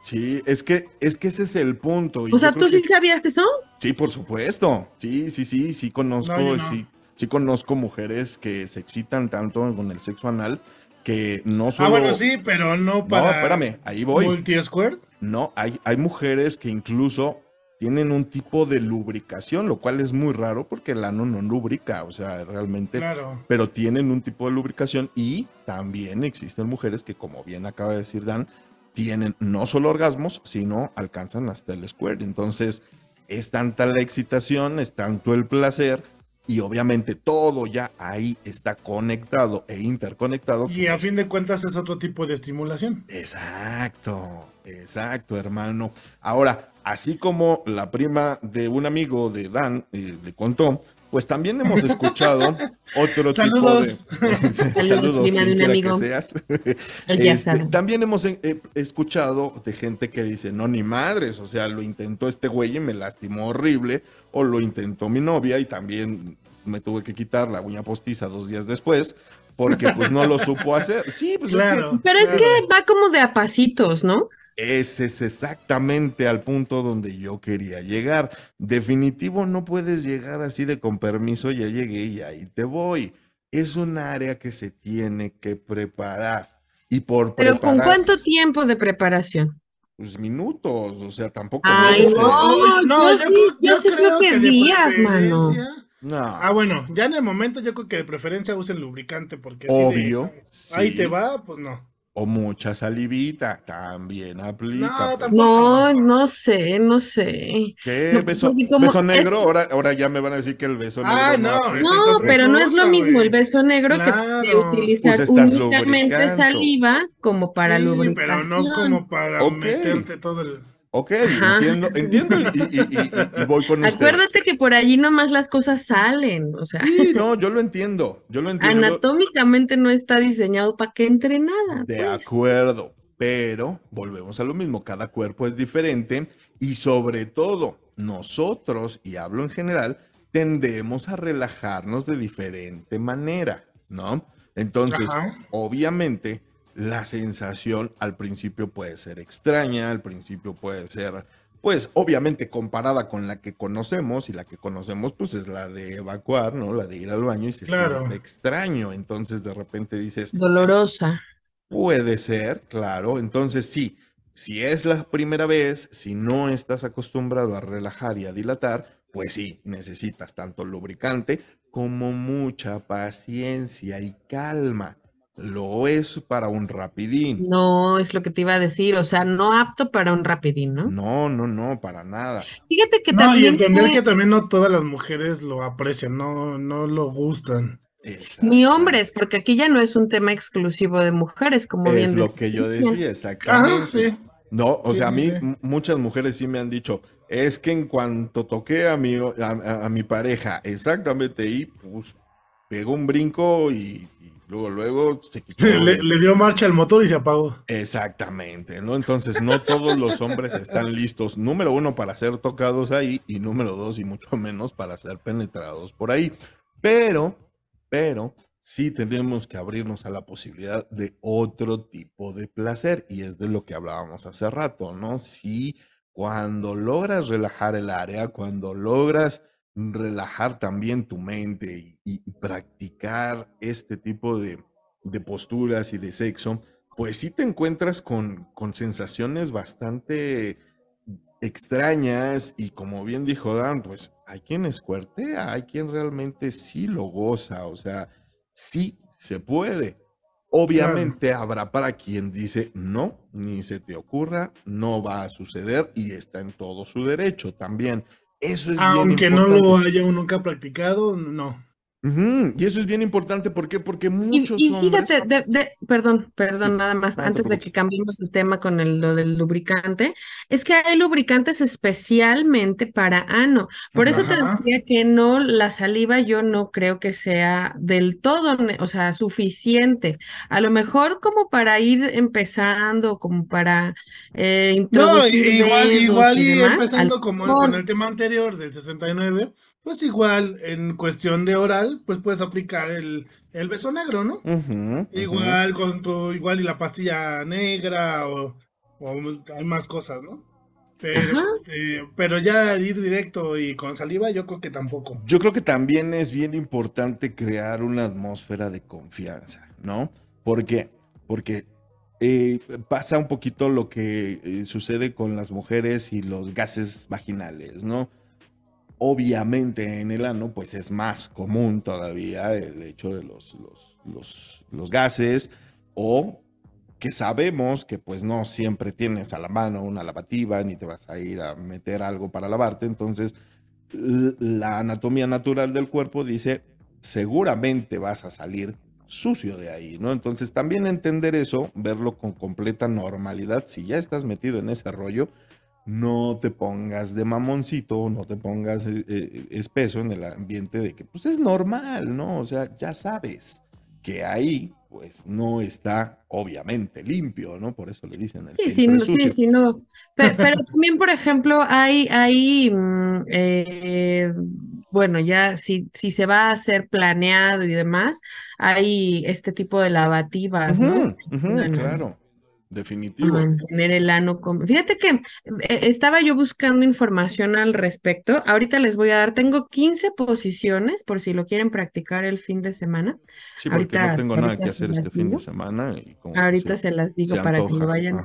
Sí, es que, es que ese es el punto. y O sea, ¿tú sí que- sabías eso? Sí, por supuesto. Sí, sí, sí, sí conozco, No, no. sí, sí conozco mujeres que se excitan tanto con el sexo anal que no solo. Ah, bueno, sí, pero no No, para. espérame, ahí voy. Multi-squirt. No, hay, hay mujeres que incluso tienen un tipo de lubricación, lo cual es muy raro porque el ano no lubrica, o sea, realmente, Claro. pero tienen un tipo de lubricación y también existen mujeres que, como bien acaba de decir Dan, tienen no solo orgasmos, sino alcanzan hasta el squirt. Entonces, es tanta la excitación, es tanto el placer, y obviamente todo ya ahí está conectado e interconectado. Y a fin de cuentas es otro tipo de estimulación. Exacto, exacto, hermano. Ahora, así como la prima de un amigo de Dan eh, le contó, pues también hemos escuchado otro Saludos. tipo de... Saludos, de un amigo. que seas. Este, también hemos eh, eh, escuchado de gente que dice, no, ni madres, o sea, lo intentó este güey y me lastimó horrible, o lo intentó mi novia y también me tuve que quitar la uña postiza dos días después, porque pues no lo supo hacer. Sí, pues es que Claro. Pero es claro. que va como de a pasitos, ¿no? Ese es exactamente al punto donde yo quería llegar. Definitivo, no puedes llegar así de con permiso, ya llegué y ahí te voy. Es un área que se tiene que preparar. Y por Pero ¿con cuánto tiempo de preparación? pues minutos, o sea, tampoco Ay, meses. no, yo sí- yo sí creo que de días, mano. preferencia- No, Ah, bueno, ya en el momento yo creo que de preferencia usen lubricante porque de, obvio. ahí sí. te va, pues no. O mucha salivita, también aplica. No, pues. tampoco. No, no sé, no sé. ¿Qué? No, ¿Beso, como beso es- negro? Ahora, ahora ya me van a decir que el beso negro Ah, no, esa es No, otra pero no es lo mismo el beso negro que de utilizar Pues únicamente lubricando. saliva como para sí, lubricación. pero no como para meterte todo el... Ok, Ajá. entiendo, entiendo y, y- y- y- y voy con ustedes. Acuérdate que por allí nomás las cosas salen, o sea, Sí, no, yo lo entiendo, yo lo entiendo. anatómicamente no está diseñado para que entre nada. De pues. acuerdo, pero volvemos a lo mismo, cada cuerpo es diferente y sobre todo nosotros, y hablo en general, tendemos a relajarnos de diferente manera, ¿no? Entonces, Ajá. obviamente, la sensación al principio puede ser extraña, al principio puede ser, pues, obviamente comparada con la que conocemos, y la que conocemos, pues, es la de evacuar, ¿no? La de ir al baño y se Claro. siente extraño. Entonces, de repente dices, Dolorosa. Puede ser, claro. Entonces, sí, si es la primera vez, si no estás acostumbrado a relajar y a dilatar, pues sí, necesitas tanto lubricante como mucha paciencia y calma. Lo es para un rapidín. No, es lo que te iba a decir, o sea, no apto para un rapidín, ¿no? No, no, no, para nada. Fíjate que No, y también entender fue- que también no todas las mujeres lo aprecian, no, no lo gustan. ni hombres, porque aquí ya no es un tema exclusivo de mujeres, como Es bien lo decía que yo decía, exactamente. Ajá, sí. No, o Sí, sea, a mí sí. muchas mujeres sí me han dicho, es que en cuanto toqué a mi, a, a- a mi pareja, exactamente ahí, pues pegó un brinco y, y luego, luego se quitó. Le, le dio marcha al motor y se apagó. Exactamente, ¿no? Entonces, no todos los hombres están listos, número uno, para ser tocados ahí, y número dos, y mucho menos para ser penetrados por ahí. Pero, pero, sí tenemos que abrirnos a la posibilidad de otro tipo de placer, y es de lo que hablábamos hace rato, ¿no? Si cuando logras relajar el área, cuando logras relajar también tu mente y, y practicar este tipo de, de posturas y de sexo, pues sí te encuentras con, con sensaciones bastante extrañas y como bien dijo Dan, pues hay quien escuertea, hay quien realmente sí lo goza, o sea, sí se puede. Obviamente habrá para quien dice no, ni se te ocurra, no va a suceder y está en todo su derecho también. Eso es bien Aunque no lo haya uno nunca practicado, no. Y eso es bien importante, ¿por qué? Porque Y, muchos y hombres... fíjate, de- de- perdón, perdón, nada más, No te antes de que cambiemos el tema con el, lo del lubricante, es que hay lubricantes especialmente para ano. Por eso te decía que no, la saliva yo no creo que sea del todo, o sea, suficiente. A lo mejor como para ir empezando, como para eh, No, introducir i- igual, igual y y demás, empezando como con el tema anterior del 69, pues igual en cuestión de oral, pues puedes aplicar el, el beso negro, ¿no? Igual con tu, igual y la pastilla negra o, o hay más cosas, ¿no? Pero, eh, pero ya ir directo y con saliva, yo creo que tampoco. Yo creo que también es bien importante crear una atmósfera de confianza, ¿no? Porque, porque eh, pasa un poquito lo que eh, sucede con las mujeres y los gases vaginales, ¿no? Obviamente en el ano, pues es más común todavía el hecho de los, los, los, los gases o que sabemos que pues no siempre tienes a la mano una lavativa ni te vas a ir a meter algo para lavarte, entonces la anatomía natural del cuerpo dice seguramente vas a salir sucio de ahí, ¿no? Entonces también entender eso, verlo con completa normalidad, si ya estás metido en ese rollo, no te pongas de mamoncito, no te pongas eh, eh, espeso en el ambiente de que pues es normal, ¿no? O sea, ya sabes que ahí pues no está obviamente limpio, ¿no? Por eso le dicen el Sí, sí, no, sí, sí, no. Pe- Pero, también, por ejemplo, hay, hay mm, eh, bueno, ya si, si se va a hacer planeado y demás, hay este tipo de lavativas, ¿no? Bueno. claro, definitivo. Mantener el ano con... Fíjate que eh, estaba yo buscando información al respecto. Ahorita les voy a dar, tengo 15 posiciones por si lo quieren practicar el fin de semana. Sí, porque ahorita- no tengo nada que hacer este fin de semana y como que Ahorita se- se las digo se para que lo vayan.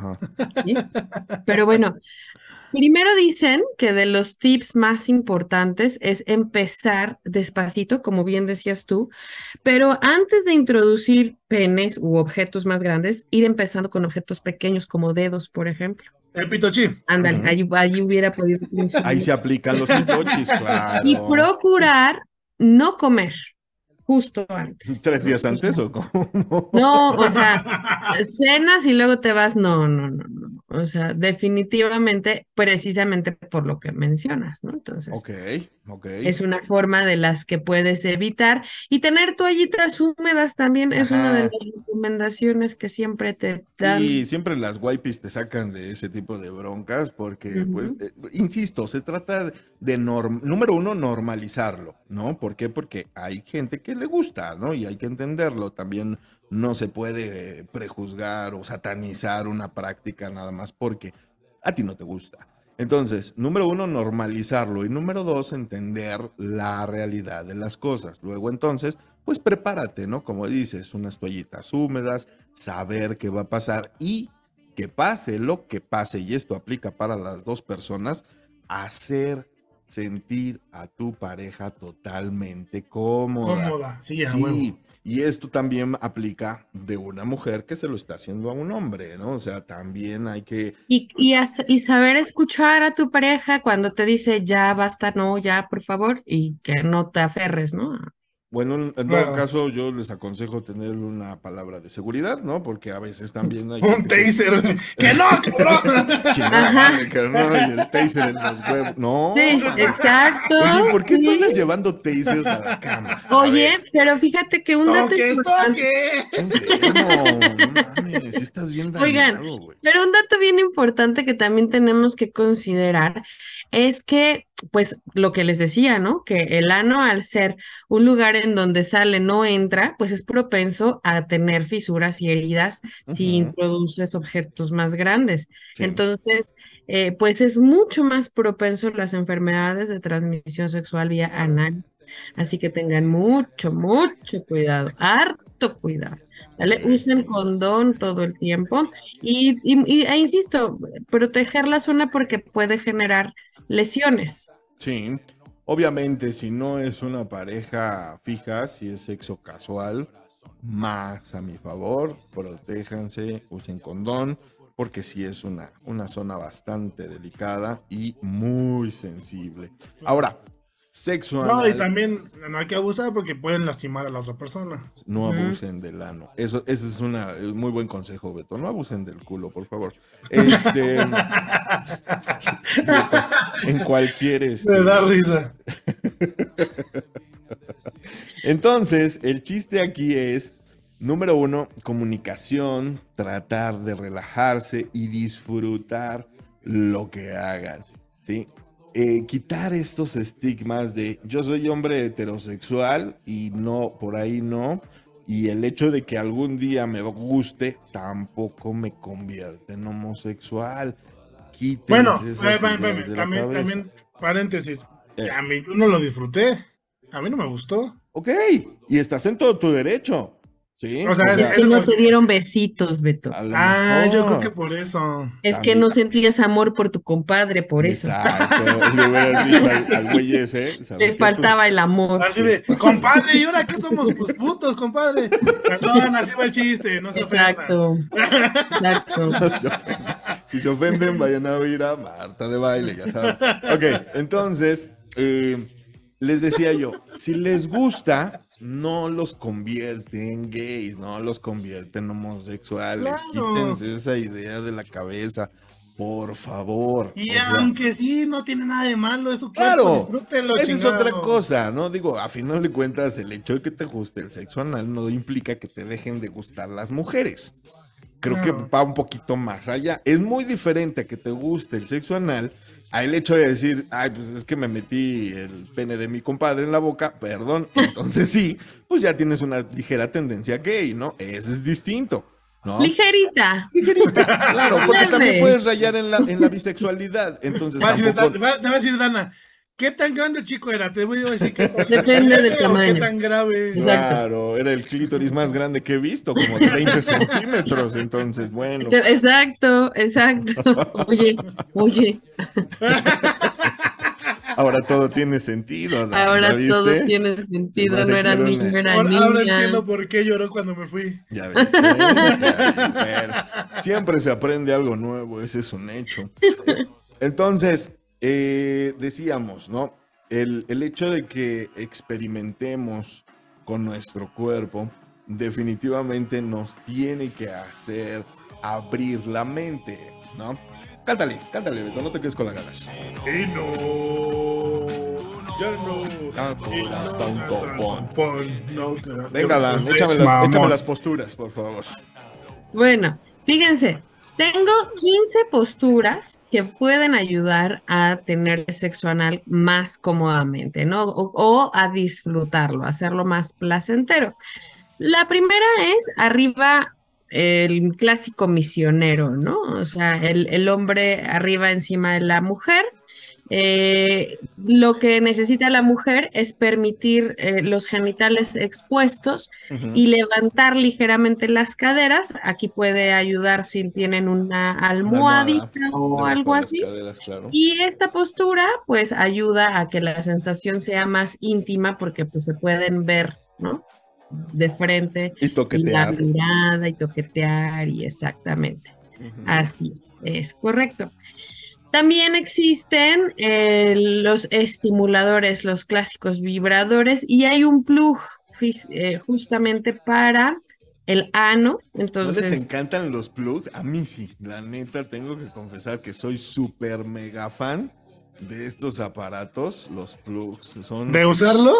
¿sí? Pero bueno, primero dicen que de los tips más importantes es empezar despacito, como bien decías tú, pero antes de introducir penes u objetos más grandes, ir empezando con objetos pequeños como dedos, por ejemplo. El pitochi. Ándale, Ujú. ahí, ahí hubiera podido. Ahí se aplican los pitochis, claro. Y procurar no comer justo antes. ¿Tres días antes o cómo? No, o sea, cenas y luego te vas. No, no, no, no. O sea, definitivamente, precisamente por lo que mencionas, ¿no? Entonces, Ok, es una forma de las que puedes evitar. Y tener toallitas húmedas también es una de las recomendaciones que siempre te dan. Y siempre las wipes te sacan de ese tipo de broncas porque, pues, eh, insisto, se trata de, norm- número uno, normalizarlo, ¿no? ¿Por qué? Porque hay gente que le gusta, ¿no? Y hay que entenderlo. También no se puede prejuzgar o satanizar una práctica nada más porque a ti no te gusta. Entonces, número uno, normalizarlo. Y número dos, entender la realidad de las cosas. Luego, entonces, pues prepárate, ¿no? Como dices, unas toallitas húmedas, saber qué va a pasar y que pase lo que pase, y esto aplica para las dos personas, hacer sentir a tu pareja totalmente cómoda. Cómoda. Sí, a Sí, huevo. Y esto también aplica de una mujer que se lo está haciendo a un hombre, ¿no? O sea, también hay que Y, y, as- y saber escuchar a tu pareja cuando te dice ya basta, no, ya, por favor, y que no te aferres, ¿no? Bueno, en, Claro. todo caso, yo les aconsejo tener una palabra de seguridad, ¿no? Porque a veces también hay Un que- taser. ¡Que no, cabrón! Madre, que no, y el taser en los huevos. No. Sí, exacto. Oye, ¿por qué tú sí. andas llevando tasers a la cama? Oye, pero fíjate que un dato ¡Toque, importante, toque! mames, estás bien Oigan, dañado, güey. pero un dato bien importante que también tenemos que considerar es que, pues, lo que les decía, ¿no? Que el ano, al ser un lugar en donde sale, no entra, pues es propenso a tener fisuras y heridas si introduces objetos más grandes. Sí. Entonces, eh, pues es mucho más propenso las enfermedades de transmisión sexual vía anal. Así que tengan mucho, mucho cuidado, harto cuidado. Usen condón todo el tiempo y- e insisto, proteger la zona porque puede generar lesiones. Sí, obviamente si no es una pareja fija, si es sexo casual, más a mi favor, protéjanse, usen condón, porque sí es una, una zona bastante delicada y muy sensible. Ahora, sexo No, y también no hay que abusar porque pueden lastimar a la otra persona. no abusen del ano. Eso, ese es una, eh, muy buen consejo, Beto. No abusen del culo, por favor. Este, en cualquier... este, Me da risa. Entonces, el chiste aquí es, número uno, comunicación, tratar de relajarse y disfrutar lo que hagan, ¿sí? Eh, quitar estos estigmas de yo soy hombre heterosexual y no, por ahí no, y el hecho de que algún día me guste tampoco me convierte en homosexual. Quítense Bueno, esas eh, de también, también, paréntesis. Eh. A mí yo no lo disfruté. A mí no me gustó. Ok, y estás en todo tu derecho. Sí, O sea, o Es sea, que no como- te dieron besitos, Beto. Ah, yo creo que por eso. Es que no sentías amor por tu compadre, por eso. Exacto. Le hubieras dicho al, al güey ese. ¿sabes Te qué? faltaba el amor. Así de, compadre, ¿y ahora qué somos? Pues putos, compadre. Perdón, así va el chiste, no se ofendan. Exacto. Exacto. No se ofendan. Si se ofenden, vayan a oír a Marta de baile, ya saben. Ok, entonces, eh, les decía yo, si les gusta, no los convierte en gays, no los convierte en homosexuales. Claro. Quítense esa idea de la cabeza, por favor. Y O sea, aunque sí, no tiene nada de malo, eso Claro, disfrútenlo, esa es otra cosa, ¿no? Digo, a final de cuentas, el hecho de que te guste el sexo anal no implica que te dejen de gustar las mujeres. Creo Claro. que va un poquito más allá. Es muy diferente a que te guste el sexo anal al hecho de decir, ay, pues es que me metí el pene de mi compadre en la boca, perdón. Entonces sí, pues ya tienes una ligera tendencia gay, ¿no? Ese es distinto, ¿no? Ligerita. Claro, porque también puedes rayar en la, en la bisexualidad. Entonces Va a, decir, tampoco... va- te va a decir Dana, ¿qué tan grande el chico era? Te voy a decir que Depende del ¿O tamaño. ¿Qué tan grave? Exacto. Claro, era el clítoris más grande que he visto, como de 20 centímetros. Entonces, bueno, Exacto, exacto. Oye, oye, ahora todo tiene sentido. ¿la- ahora la todo tiene sentido. No era niño, era Ahora, ahora niña. entiendo por qué lloró cuando me fui. Ya ves. ¿eh? Siempre se aprende algo nuevo, ese es un hecho. Entonces, eh, decíamos, ¿no? El, el hecho de que experimentemos con nuestro cuerpo definitivamente nos tiene que hacer abrir la mente, ¿no? Cántale, cántale, Beto, no te quedes con las ganas. Y no, ya no. Ah, y no corazón te topón. no Venga, Dan, échame las, échame las posturas, por favor. Bueno, fíjense, tengo 15 posturas que pueden ayudar a tener sexo anal más cómodamente, ¿no? O, o a disfrutarlo, hacerlo más placentero. La primera es arriba el clásico misionero, ¿no? O sea, el, el hombre arriba encima de la mujer. Eh, lo que necesita la mujer es permitir eh, los genitales expuestos y levantar ligeramente las caderas. Aquí puede ayudar si tienen una almohadita o algo así. caderas, claro. Y esta postura pues ayuda a que la sensación sea más íntima porque pues se pueden ver, ¿no? De frente Y y la toquetear. mirada y toquetear y exactamente. Así es correcto. También existen eh, los estimuladores, los clásicos vibradores, y hay un plug eh, justamente para el ano. ¿No les Entonces, encantan los plugs? A mí sí. La neta, tengo que confesar que soy súper mega fan de estos aparatos. Los plugs son. ¿De usarlo?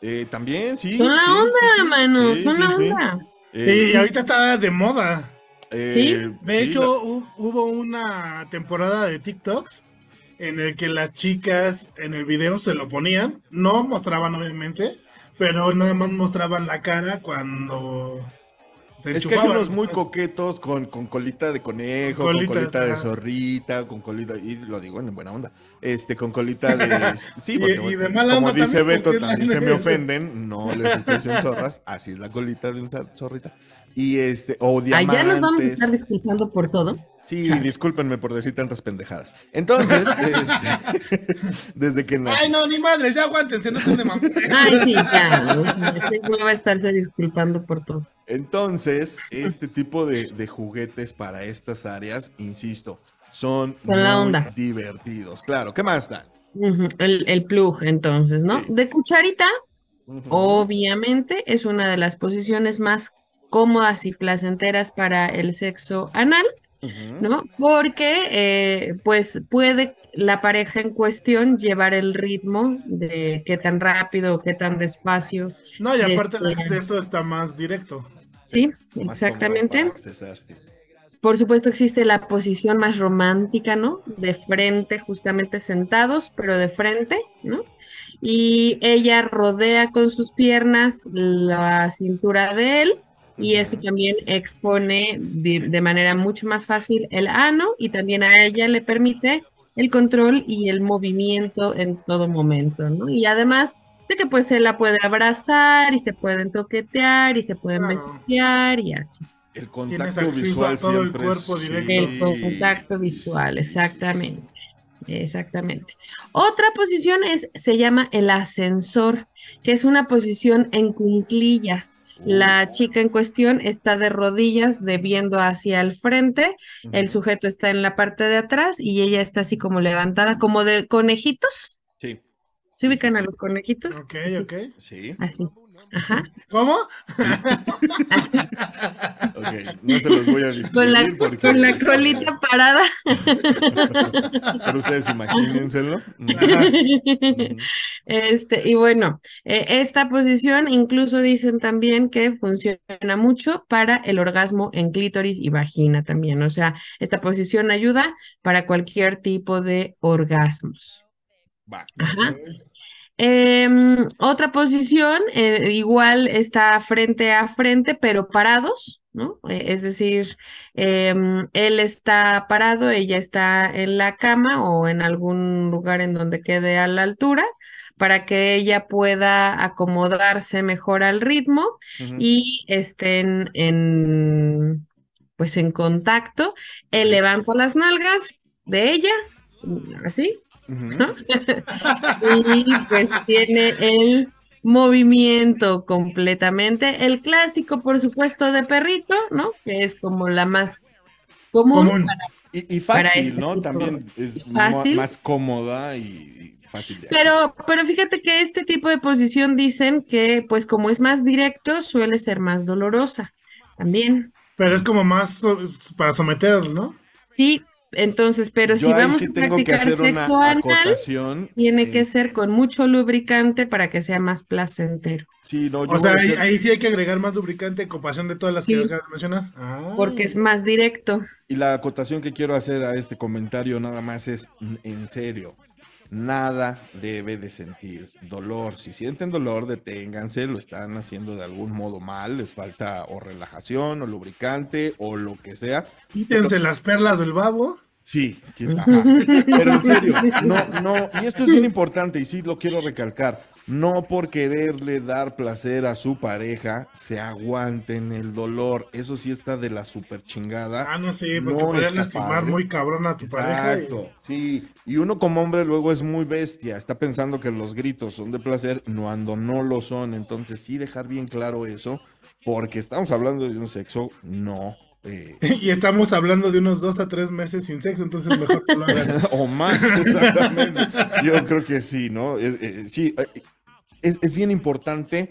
Eh, También, sí. son la sí, onda, sí, sí. mano, Sí, son sí, la sí. onda. Eh, y ahorita está de moda. Eh, ¿Sí? De sí, hecho, hu- hubo una temporada de TikToks en el que las chicas en el video se lo ponían. No mostraban, obviamente, pero nada más mostraban la cara cuando se Es que hay enchufaban. unos muy coquetos con, con colita de conejo, Con colita de zorrita, con colita, y lo digo en buena onda, este, con colita de... Sí, Y- porque y de mala como onda dice también, Beto, también se me ofenden, no les estoy diciendo zorras, así es la colita de una zorrita. Y este, o Allá diamantes. nos vamos a estar disculpando por todo. Sí, discúlpenme por decir tantas pendejadas. Entonces, este, desde que nací... Ay, no, ni madres, ya aguántense, no estén de mamá. Ay, sí, ya. No va a estarse disculpando por todo. Entonces, este tipo de, de juguetes para estas áreas, insisto, son, Son la muy onda. divertidos. Claro, ¿qué más dan? El, el plug, entonces, ¿no? Sí. De cucharita, obviamente, es una de las posiciones más cómodas y placenteras para el sexo anal. ¿no? Porque, eh, pues, puede la pareja en cuestión llevar el ritmo de qué tan rápido qué tan despacio, No, y aparte el Este- acceso está más directo. ¿sí? Más Exactamente. Por supuesto existe la posición más romántica, ¿no? De frente, justamente sentados, pero de frente, ¿no? Y ella rodea con sus piernas la cintura de él y eso también expone de, de manera mucho más fácil el ano y también a ella le permite el control y el movimiento en todo momento, ¿no? Y además de que pues se la puede abrazar y se pueden toquetear y se pueden Claro. besuquear y así. El contacto visual a todo el cuerpo directo. El contacto visual, exactamente. Exactamente. Otra posición es, se llama el ascensor, que es una posición en cunclillas. La chica en cuestión está de rodillas, de viendo hacia el frente, el sujeto está en la parte de atrás y ella está así como levantada, como de conejitos. Sí, ¿Se ubican a los conejitos? Ok, ok. sí. Así. Ajá. ¿Cómo? Ok, no se los voy a describir Con la, porque... con la colita parada. Pero ustedes imagínenselo. Este, y bueno, eh, esta posición incluso dicen también que funciona mucho para el orgasmo en clítoris y vagina también. O sea, esta posición ayuda para cualquier tipo de orgasmos. Va. Ajá. Em, otra posición, eh, igual está frente a frente, pero parados, ¿no? Eh, es decir, em, él está parado, ella está en la cama o en algún lugar en donde quede a la altura para que ella pueda acomodarse mejor al ritmo y estén en, pues en contacto. Él levanta las nalgas de ella, así, Y pues tiene el movimiento completamente. El clásico, por supuesto, de perrito, ¿no? Que es como la más común. Común. Y, y Para fácil, este ¿no? tipo- También es más cómoda y, fácil de hacer. Pero, pero fíjate que este tipo de posición dicen que, pues como es más directo, suele ser más dolorosa también. Pero es como más so- para someter, ¿no? Sí, entonces, pero Yo si vamos sí a que practicar hacer una sexo anal, tiene que ser con mucho lubricante para que sea más placentero. Sí, no, yo O sea, ahí, sí hay que agregar más lubricante en comparación de todas las Sí. que acabas de mencionar. Ah. porque es más directo. Y la acotación que quiero hacer a este comentario nada más es, en serio, nada debe de sentir dolor. Si sienten dolor, deténganse, lo están haciendo de algún modo mal, les falta o relajación o lubricante o lo que sea. Quítense las perlas del babo. Sí, ajá. pero en serio, no, no, y esto es bien importante y sí lo quiero recalcar, no por quererle dar placer a su pareja, se aguanten el dolor, eso sí está de la super chingada. Ah, no sé, porque No podrías lastimar padre. muy cabrón a tu pareja. y- Exacto, sí, y uno como hombre luego es muy bestia, está pensando que los gritos son de placer cuando no lo son, entonces sí dejar bien claro eso, porque estamos hablando de un sexo no... eh, Y estamos hablando de unos dos a tres meses sin sexo, entonces mejor que lo hagan. o más, exactamente. Yo creo que sí, ¿no? Eh, eh, sí, eh, es, es bien importante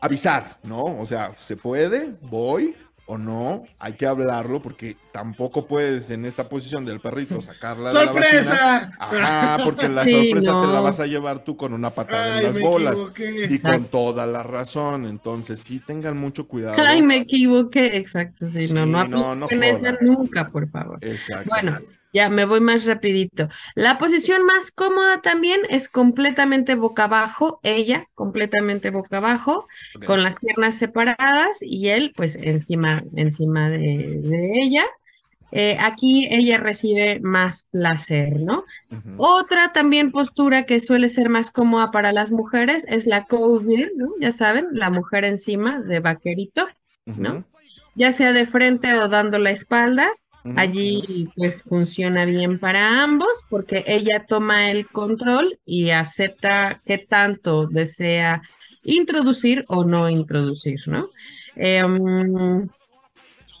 avisar, ¿no? O sea, ¿se puede? ¿Voy? ¿O no? Hay que hablarlo porque tampoco puedes en esta posición del perrito sacarla de la vagina. ¡Sorpresa! Ajá, porque la Sí, sorpresa te la no. vas a llevar tú con una patada Ay, en las bolas. equivoqué. Y con toda la razón. Entonces, sí, tengan mucho cuidado. Ay, me equivoqué, exacto, sí, no, Sí, no no, no apliquen esa jodan. nunca, por favor. Exacto. Bueno, ya me voy más rapidito. La posición más cómoda también es completamente boca abajo, ella completamente boca abajo, con las piernas separadas y él pues encima, encima de, de ella. Eh, aquí ella recibe más placer, ¿no? Otra también postura que suele ser más cómoda para las mujeres es la cowgirl, ¿no? Ya saben, la mujer encima de vaquerito, ¿no? Ya sea de frente o dando la espalda. Allí pues funciona bien para ambos porque ella toma el control y acepta qué tanto desea introducir o no introducir, ¿no? Em,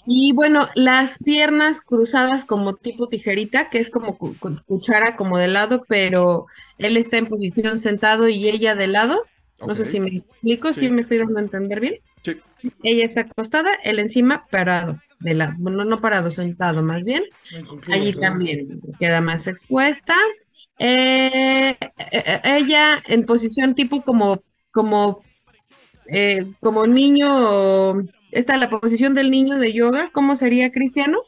y bueno, las piernas cruzadas como tipo tijerita, que es como cu- cu- cuchara como de lado, pero él está en posición sentado y ella de lado. No sé si me explico, si me estoy dando a entender bien. Sí. Ella está acostada, él encima parado, de lado, bueno, no parado, sentado más bien. Allí también queda más expuesta. Eh, eh, eh, ella en posición tipo como, como, eh, como niño, esta la posición del niño de yoga, ¿cómo sería, Cristiano?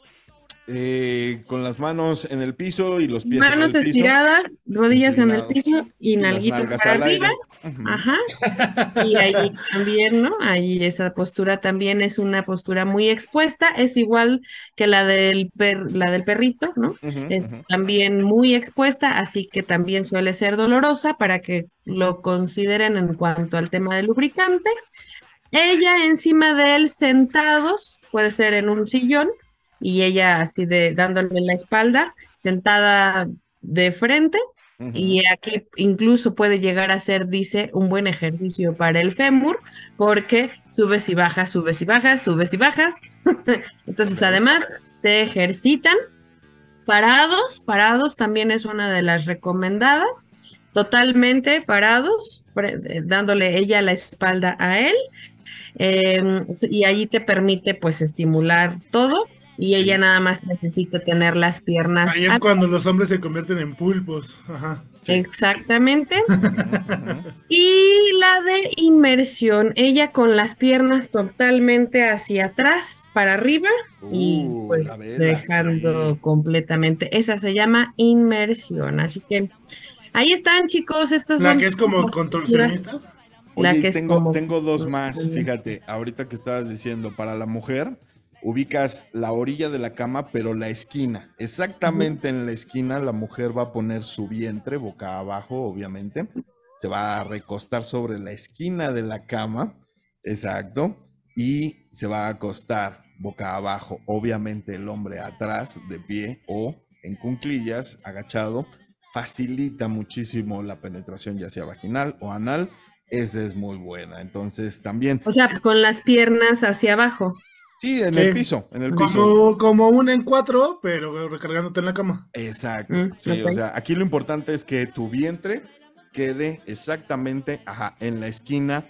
eh, con las manos en el piso y los pies en Manos el piso. estiradas, rodillas en el piso y y nalguitas para arriba. Ajá. Y ahí también, ¿no? Ahí esa postura también es una postura muy expuesta, es igual que la del per- la del perrito, ¿no? Es también muy expuesta, así que también suele ser dolorosa para que lo consideren en cuanto al tema del lubricante. Ella encima de él sentados, puede ser en un sillón, y ella así de dándole la espalda, sentada de frente, y aquí incluso puede llegar a ser, dice, un buen ejercicio para el fémur, porque subes y bajas, subes y bajas, subes y bajas. Entonces, además, se ejercitan parados. Parados también es una de las recomendadas. Totalmente parados, eh, dándole ella la espalda a él. Em, y allí te permite, pues, estimular todo. Y ella nada más necesita tener las piernas Ahí es cuando los hombres se convierten en pulpos. Ajá. Exactamente. Y la de inmersión, ella con las piernas totalmente hacia atrás, para arriba y Uh, pues dejando sí. completamente. Esa se llama inmersión. Así que ahí están, chicos. Estas La son que es como contorsionista. Oye, tengo, como- tengo dos más, fíjate, ahorita que estabas diciendo, para la mujer, ubicas la orilla de la cama, pero la esquina. Exactamente en la esquina la mujer va a poner su vientre boca abajo, obviamente. Se va a recostar sobre la esquina de la cama, exacto, y se va a acostar boca abajo, obviamente el hombre atrás, de pie o en cunclillas, agachado, facilita muchísimo la penetración ya sea vaginal o anal. Esa es muy buena. Entonces también, O sea, con las piernas hacia abajo. sí, en Sí. el piso, en el piso. Como, como una en cuatro, pero recargándote en la cama. Exacto. Mm, sí, o sea, aquí lo importante es que tu vientre quede exactamente ajá, en la esquina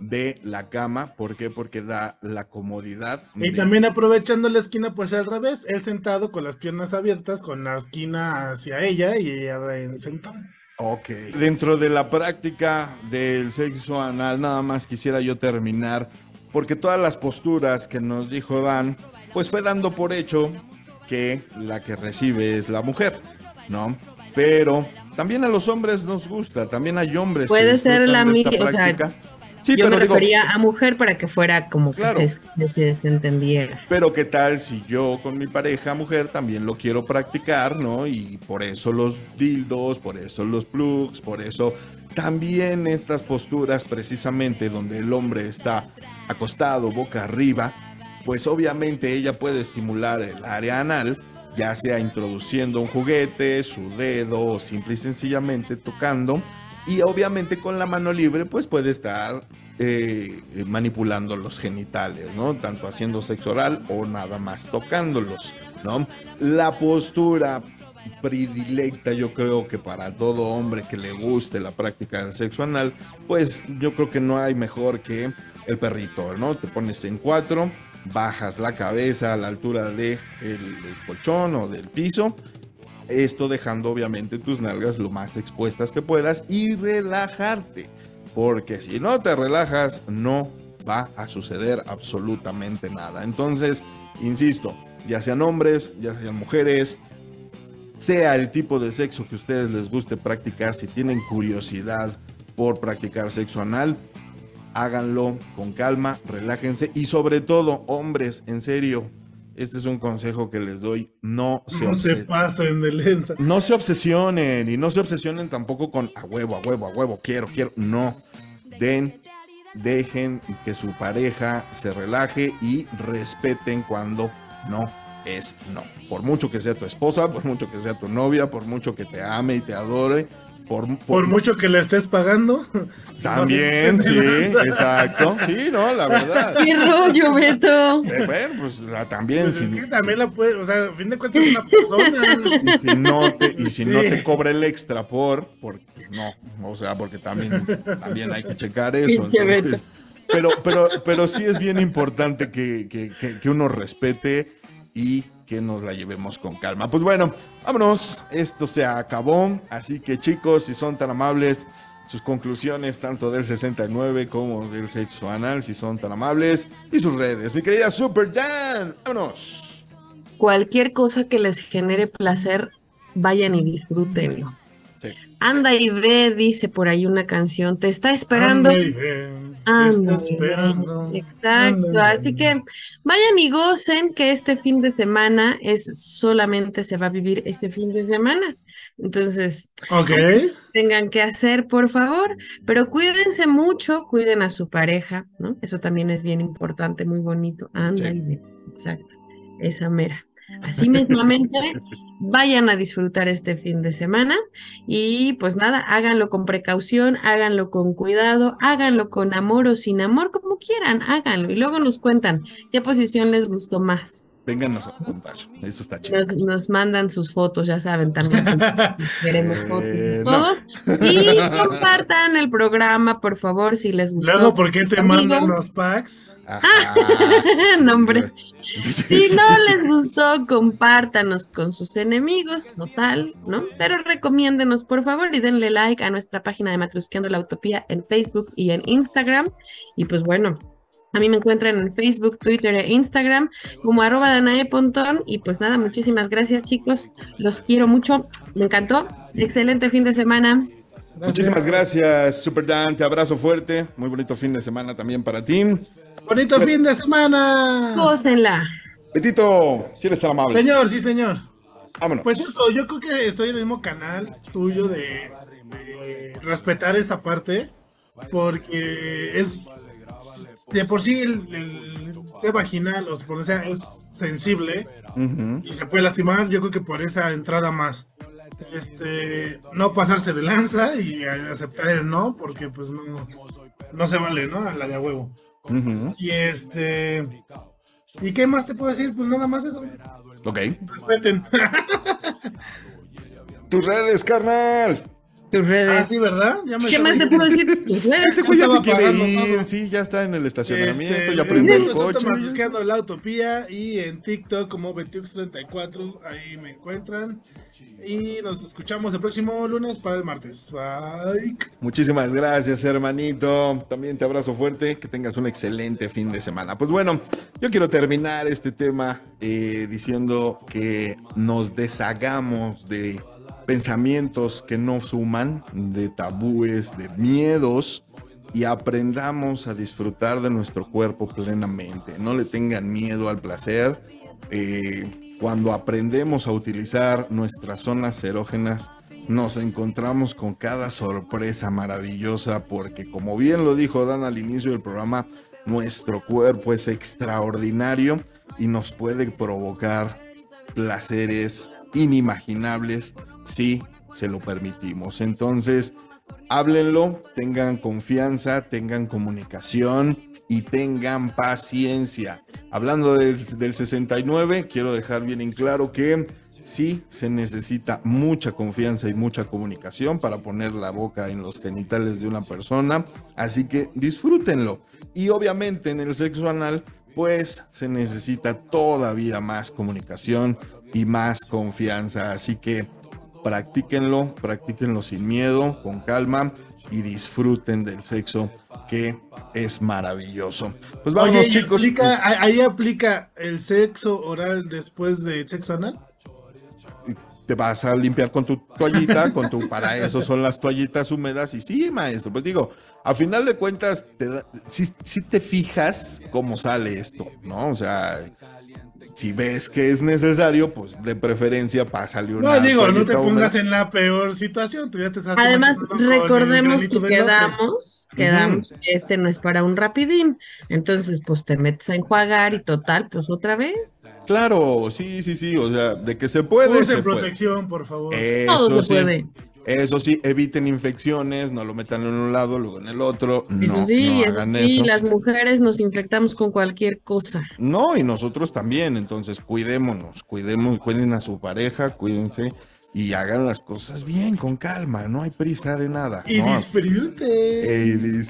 de la cama. ¿Por qué? Porque da la comodidad. Y de- también aprovechando la esquina, pues al revés, él sentado con las piernas abiertas, con la esquina hacia ella y ella en sentón. Ok. Dentro de la práctica del sexo anal, nada más quisiera yo terminar, porque todas las posturas que nos dijo Dan, pues fue dando por hecho que la que recibe es la mujer, ¿no? Pero también a los hombres nos gusta, también hay hombres Puede que ser la de esta mi- o sea. Sí, Yo me pero digo, refería a mujer para que fuera como que se, que se, se entendiera. Pero qué tal si yo con mi pareja mujer también lo quiero practicar, ¿no? Y por eso los dildos, por eso los plugs, por eso también estas posturas precisamente donde el hombre está acostado boca arriba, pues obviamente ella puede estimular el área anal, ya sea introduciendo un juguete, su dedo o simple y sencillamente tocando. Y obviamente con la mano libre pues puede estar eh, eh, manipulando los genitales, ¿no? Tanto haciendo sexo oral o nada más tocándolos, ¿no? La postura predilecta yo creo que para todo hombre que le guste la práctica del sexo anal, pues yo creo que no hay mejor que el perrito, ¿no? Te pones en cuatro, bajas la cabeza a la altura del de colchón o del piso, esto dejando obviamente tus nalgas lo más expuestas que puedas y relajarte. Porque si no te relajas, no va a suceder absolutamente nada. Entonces, insisto, ya sean hombres, ya sean mujeres, sea el tipo de sexo que ustedes les guste practicar, si tienen curiosidad por practicar sexo anal, háganlo con calma, relájense y sobre todo, hombres, en serio, este es un consejo que les doy, no se, No se pasen de lenza. no se obsesionen y no se obsesionen tampoco con a huevo, a huevo, a huevo, quiero, quiero. No, den, dejen que su pareja se relaje y respeten cuando no es no. Por mucho que sea tu esposa, por mucho que sea tu novia, por mucho que te ame y te adore, por, por- Por mucho que le estés pagando. también, no sí, exacto, sí, no, la verdad. ¡Qué rollo, Beto! Eh, bueno, pues la- también, Pues si, es que también la puede, o sea, a fin de cuentas es una persona. y si no te, y si no Sí. te cobra el extra por, porque no, o sea, porque también, también hay que checar eso. Entonces, pero, pero, pero sí es bien importante que, que- que- que uno respete y que nos la llevemos con calma. Pues bueno, vámonos, esto se acabó, así que chicos, si son tan amables, sus conclusiones tanto del 69 como del sexo anal, si son tan amables, y sus redes. Mi querida Super Dan, vámonos. cualquier cosa que les genere placer, vayan y disfrútenlo. Sí. Anda y ve, dice por ahí una canción, te está esperando. Anda y ven, está esperando. Exacto, así que vayan y gocen que este fin de semana es solamente se va a vivir este fin de semana. Entonces, tengan que hacer, por favor, pero cuídense mucho, cuiden a su pareja, ¿no? Eso también es bien importante, muy bonito. Anda Sí. y exacto, esa mera. Así mismamente, vayan a disfrutar este fin de semana y pues nada, háganlo con precaución, háganlo con cuidado, háganlo con amor o sin amor, como quieran, háganlo y luego nos cuentan qué posición les gustó más. Vénganos a contar. Eso está chido. Nos, nos mandan sus fotos, ya saben, también queremos fotos Eh, y no. todo. Y compartan el programa, por favor, si les gustó. Luego, ¿por qué te Amigos. mandan los packs? Ajá. No, hombre. Si no les gustó, compártanos con sus enemigos, total, ¿no? Pero recomiéndenos, por favor, y denle like a nuestra página de Matrusqueando la Utopía en Facebook y en Instagram. Y pues bueno, a mí me encuentran en Facebook, Twitter e Instagram como arroba Danae Pontón. Y pues nada, muchísimas gracias, chicos. Los quiero mucho. Me encantó. Excelente fin de semana. Muchísimas gracias, Super Dan. Te abrazo fuerte. Muy bonito fin de semana también para ti. Bonito fin de semana. Gócenla. Betito, si eres tan amable. Señor, sí, señor. Vámonos. Pues eso, yo creo que estoy en el mismo canal tuyo de, de respetar esa parte, porque es de por sí el, el tema vaginal, o sea, es sensible Ujú. y se puede lastimar, yo creo que por esa entrada más. Este, no pasarse de lanza y aceptar el no, porque pues no, no se vale, ¿no? A la de a huevo. Y este, ¿y qué más te puedo decir? Pues nada más eso. Ok. Respeten. Tus redes, carnal. Tus ah, redes. sí, ¿verdad? Ya me ¿Qué más te puedo decir? Tus redes. Este güey ya se quiere ir. todo. Sí, ya está en el estacionamiento. Este, ya prendió el coche. estamos buscando la utopía y en TikTok como Betux34, ahí me encuentran. Y nos escuchamos el próximo lunes para el martes. Bye. Muchísimas gracias, hermanito. También te abrazo fuerte. Que tengas un excelente fin de semana. Pues bueno, yo quiero terminar este tema eh, diciendo que nos deshagamos de pensamientos que no suman, de tabúes, de miedos y aprendamos a disfrutar de nuestro cuerpo plenamente. No le tengan miedo al placer. Eh, cuando aprendemos a utilizar nuestras zonas erógenas, nos encontramos con cada sorpresa maravillosa porque como bien lo dijo Dan al inicio del programa, nuestro cuerpo es extraordinario y nos puede provocar placeres inimaginables si se lo permitimos. Entonces, háblenlo, tengan confianza, tengan comunicación y tengan paciencia. Hablando del, del 69, quiero dejar bien en claro que sí se necesita mucha confianza y mucha comunicación para poner la boca en los genitales de una persona, así que disfrútenlo. Y obviamente en el sexo anal, pues se necesita todavía más comunicación y más confianza, así que practíquenlo, practíquenlo sin miedo, con calma y disfruten del sexo que es maravilloso. Pues Oye, ¿y chicos. aplica- ahí ahí aplica el sexo oral después del sexo anal. te vas a limpiar con tu toallita, con tu, para eso son las toallitas húmedas y sí, maestro, pues digo, a final de cuentas, te da- si, si te fijas cómo sale esto, ¿no? O sea, si ves que es necesario, pues de preferencia pásale una No, digo, no te pongas en la peor situación. Tú ya te estás Además, recordemos que quedamos, quedamos que este no es para un rapidín. Entonces, pues te metes a enjuagar y total, pues otra vez. Claro, sí, sí, sí, o sea, de que se puede, Usen se puede. protección, por favor. Eso Todo se sí. puede. Eso sí, eviten infecciones, no lo metan en un lado, luego en el otro. No, sí, no eso hagan sí, eso. las mujeres nos infectamos con cualquier cosa. No, y nosotros también, entonces cuidémonos, cuidemos, cuiden a su pareja, cuídense y hagan las cosas bien, con calma, no hay prisa de nada. y ¿no? disfruten.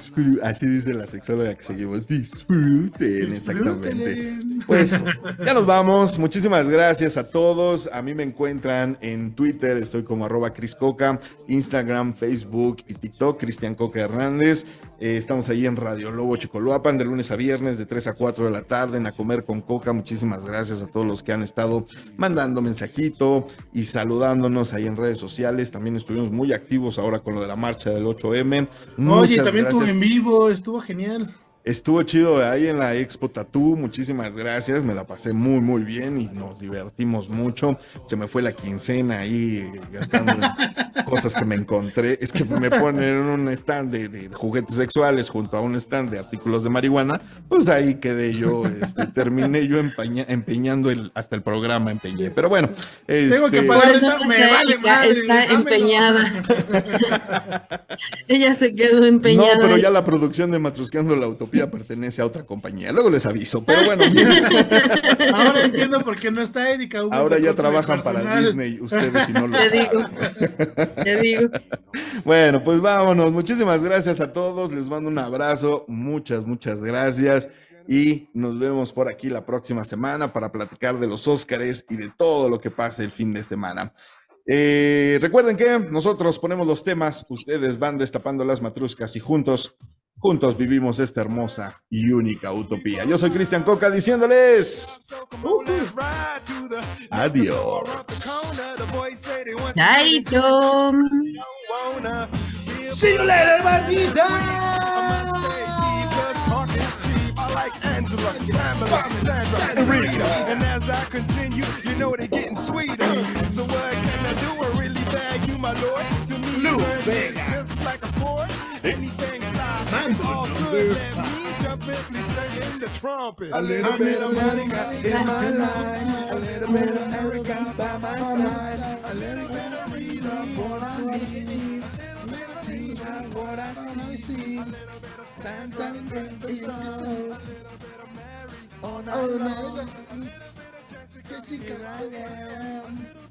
Así dice la sexóloga que seguimos, disfruten, exactamente. Pues ya nos vamos. Muchísimas gracias a todos. A mí me encuentran en Twitter, estoy como arroba Cris Coca, Instagram, Facebook y TikTok, Cristian Coca Hernández. Eh, estamos ahí en Radio Lobo Chicoloapan de lunes a viernes de 3 a 4 de la tarde en A Comer con Coca. Muchísimas gracias a todos los que han estado mandando mensajito y saludándonos ahí en redes sociales. También estuvimos muy activos ahora con lo de la marcha del 8M. Oye, también gracias. en vivo, estuvo genial. Estuvo chido ahí en la Expo Tatú, muchísimas gracias, me la pasé muy muy bien y nos divertimos mucho. Se me fue la quincena ahí gastando cosas que me encontré. Es que me ponen en un stand de, de juguetes sexuales junto a un stand de artículos de marihuana, pues ahí quedé yo, este, terminé yo empaña- empeñando el, hasta el programa empeñé. Pero bueno, Tengo que este, pagar esta, me está vale Erika, madre. está dámelo. empeñada. Ella se quedó empeñada. No, pero ya la producción de Matrusqueando la Utopía pertenece a otra compañía. Luego les aviso, pero bueno. Ahora entiendo por qué no está Erika. Ahora ya trabajan para. Disney, ustedes si no lo Te saben. digo, te digo. Bueno, pues vámonos. Muchísimas gracias a todos. Les mando un abrazo. Muchas, muchas gracias. Y nos vemos por aquí la próxima semana para platicar de los Óscares y de todo lo que pase el fin de semana. Eh, recuerden que nosotros ponemos los temas, ustedes van destapando las matruscas y juntos, juntos vivimos esta hermosa y única utopía. Yo soy Cristian Coca diciéndoles adiós. Chaito. See you later, bandita. And as I continue, you know they're getting sweeter. So what can I do? I really bag you, my lord. To me, just like a sport. Anything fly, it's all good. Let me jump in, please sing in the trumpet. A little bit of Monica in my life. A little bit of Erica by my side. A little bit of Rita's what I need. A little bit Tina's what I see. A little bit of Santa in the sun. A little bit of Mary all night long. A little bit of Jessica. A little